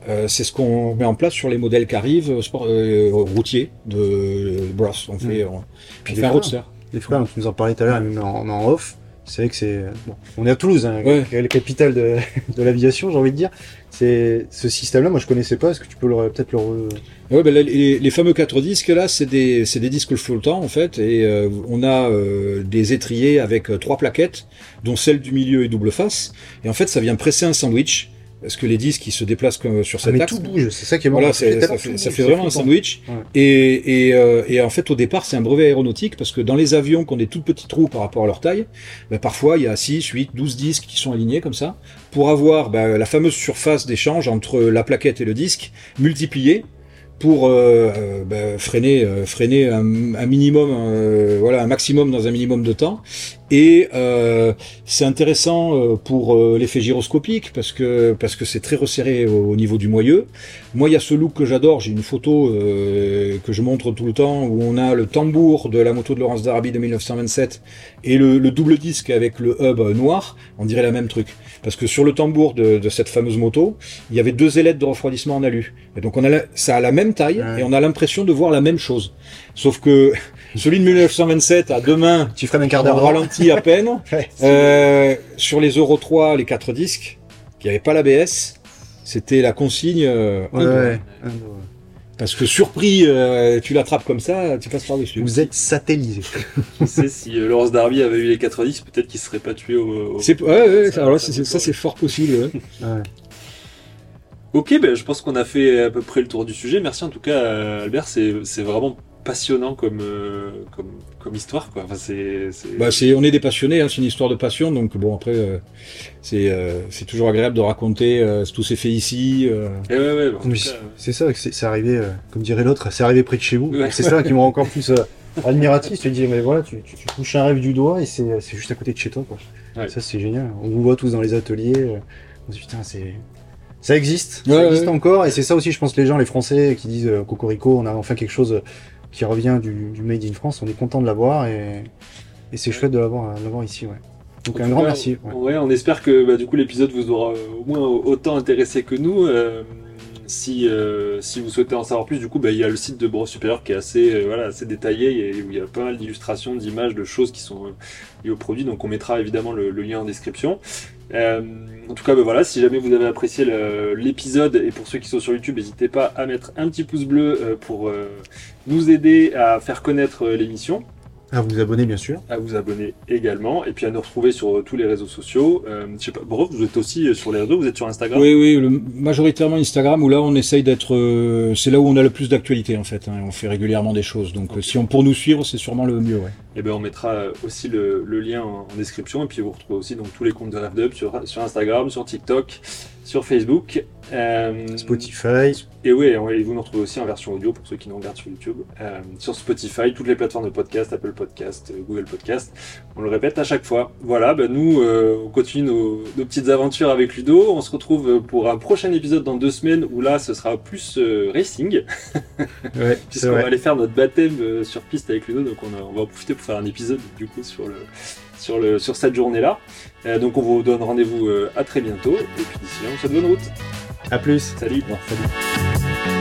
euh, c'est ce qu'on met en place sur les modèles qui arrivent sport, euh, routiers de Bros. On fait, mmh. on, on fait un roadster. Les frères, tu nous en parlais tout à l'heure, en, en off. C'est vrai que c'est. Bon, on est à Toulouse, hein, la capitale de, de l'aviation, j'ai envie de dire. C'est ce système-là, moi je connaissais pas. Est-ce que tu peux peut-être le. Ouais, ben les, les, fameux quatre disques là, c'est des, des disques flottants en fait, et euh, on a euh, des étriers avec euh, trois plaquettes, dont celle du milieu est double face, et en fait ça vient presser un sandwich parce que les disques ils se déplacent comme sur cette ah, mais tout bouge, c'est ça qui est marrant. Voilà, ça, fait, ça fait vraiment un sandwich. Et, et, euh, et, en fait, au départ, c'est un brevet aéronautique parce que dans les avions qui ont des toutes petits trous par rapport à leur taille, ben, parfois il y a 6, 8, 12 disques qui sont alignés comme ça pour avoir ben, la fameuse surface d'échange entre la plaquette et le disque multipliée pour euh, euh ben, freiner, euh, freiner un, un minimum, euh, voilà, un maximum dans un minimum de temps et euh, c'est intéressant euh, pour euh, l'effet gyroscopique parce que parce que c'est très resserré au, niveau du moyeu. Moi, il y a ce look que j'adore. J'ai une photo que je montre tout le temps où on a le tambour de la moto de Laurence d'Arabie de 1927 et le, double disque avec le hub noir. On dirait la même truc parce que sur le tambour de, de cette fameuse moto, il y avait deux ailettes de refroidissement en alu. Et donc on a ça a la même taille et on a l'impression de voir la même chose. Sauf que celui de 1927 à demain, tu ferais un quart d'heure ralenti à peine. euh, sur les Euro 3, les quatre disques, qui n'avaient pas l'ABS, c'était la consigne. Euh, ouais, Parce que surpris, euh, tu l'attrapes comme ça, tu passes par dessus. Vous êtes satellisé. Je sais si euh, Laurence Darby avait eu les 4 disques, peut-être qu'il serait pas tué au. au... C'est, ouais, ouais, ça, alors ça, c'est fort possible. Ok, ben, je pense qu'on a fait à peu près le tour du sujet. Merci en tout cas, Albert. C'est vraiment passionnant comme, euh, comme, comme histoire quoi. Enfin, c'est, Bah, c'est, on est des passionnés, hein, c'est une histoire de passion, donc bon après euh, c'est, euh, c'est toujours agréable de raconter euh, tout s'est fait ici. Eh ouais, ouais, c'est ça, c'est, c'est arrivé, comme dirait l'autre, c'est arrivé près de chez vous. C'est ça qui me rend encore plus admiratif. Tu te dis mais voilà, tu, tu, tu, touches un rêve du doigt et c'est, c'est juste à côté de chez toi quoi. Ça c'est génial. On vous voit tous dans les ateliers. On se dit putain c'est ça existe, ça existe encore, et c'est ça aussi, je pense, les gens, les Français, qui disent Cocorico, on a enfin quelque chose qui revient du, du, Made in France. On est content de l'avoir et, et c'est chouette de l'avoir, ici. Ouais. Donc un grand merci. Ouais. on espère que bah, du coup l'épisode vous aura au moins autant intéressé que nous. Euh, si, euh, si vous souhaitez en savoir plus, du coup, bah, il y a le site de Bros Supérieur qui est assez, euh, assez détaillé et où il y a pas mal d'illustrations, d'images, de choses qui sont liées au produit. Donc on mettra évidemment le, lien en description. en tout cas, bah, voilà, si jamais vous avez apprécié l'épisode et pour ceux qui sont sur YouTube, n'hésitez pas à mettre un petit pouce bleu pour nous aider à faire connaître euh, l'émission. À vous abonner, bien sûr. À vous abonner également. Et puis à nous retrouver sur euh, tous les réseaux sociaux. Euh, je sais pas, Bro, vous êtes aussi euh, sur les réseaux, vous êtes sur Instagram? Oui, oui, le, majoritairement Instagram, où là on essaye d'être. c'est là où on a le plus d'actualité en fait. Hein, on fait régulièrement des choses. Donc si on pour nous suivre, c'est sûrement le mieux, ouais. Et eh ben on mettra aussi le, le lien en, description. Et puis vous retrouvez aussi donc, tous les comptes de RevDub sur, sur Instagram, sur TikTok, sur Facebook. Spotify. Et oui, et vous nous retrouvez aussi en version audio pour ceux qui nous regardent sur YouTube. sur Spotify, toutes les plateformes de podcast, Apple Podcast, Google podcast. On le répète à chaque fois. Voilà, bah nous, euh, on continue nos, petites aventures avec Ludo. On se retrouve pour un prochain épisode dans deux semaines où là, ce sera plus euh, racing. Ouais, Puisqu'on va aller faire notre baptême euh, sur piste avec Ludo. Donc on, on, va en profiter pour faire un épisode du coup sur, le, sur, le, sur cette journée-là. donc on vous donne rendez-vous à très bientôt. Et puis d'ici là, on se souhaite bonne route. A plus. Salut. salut.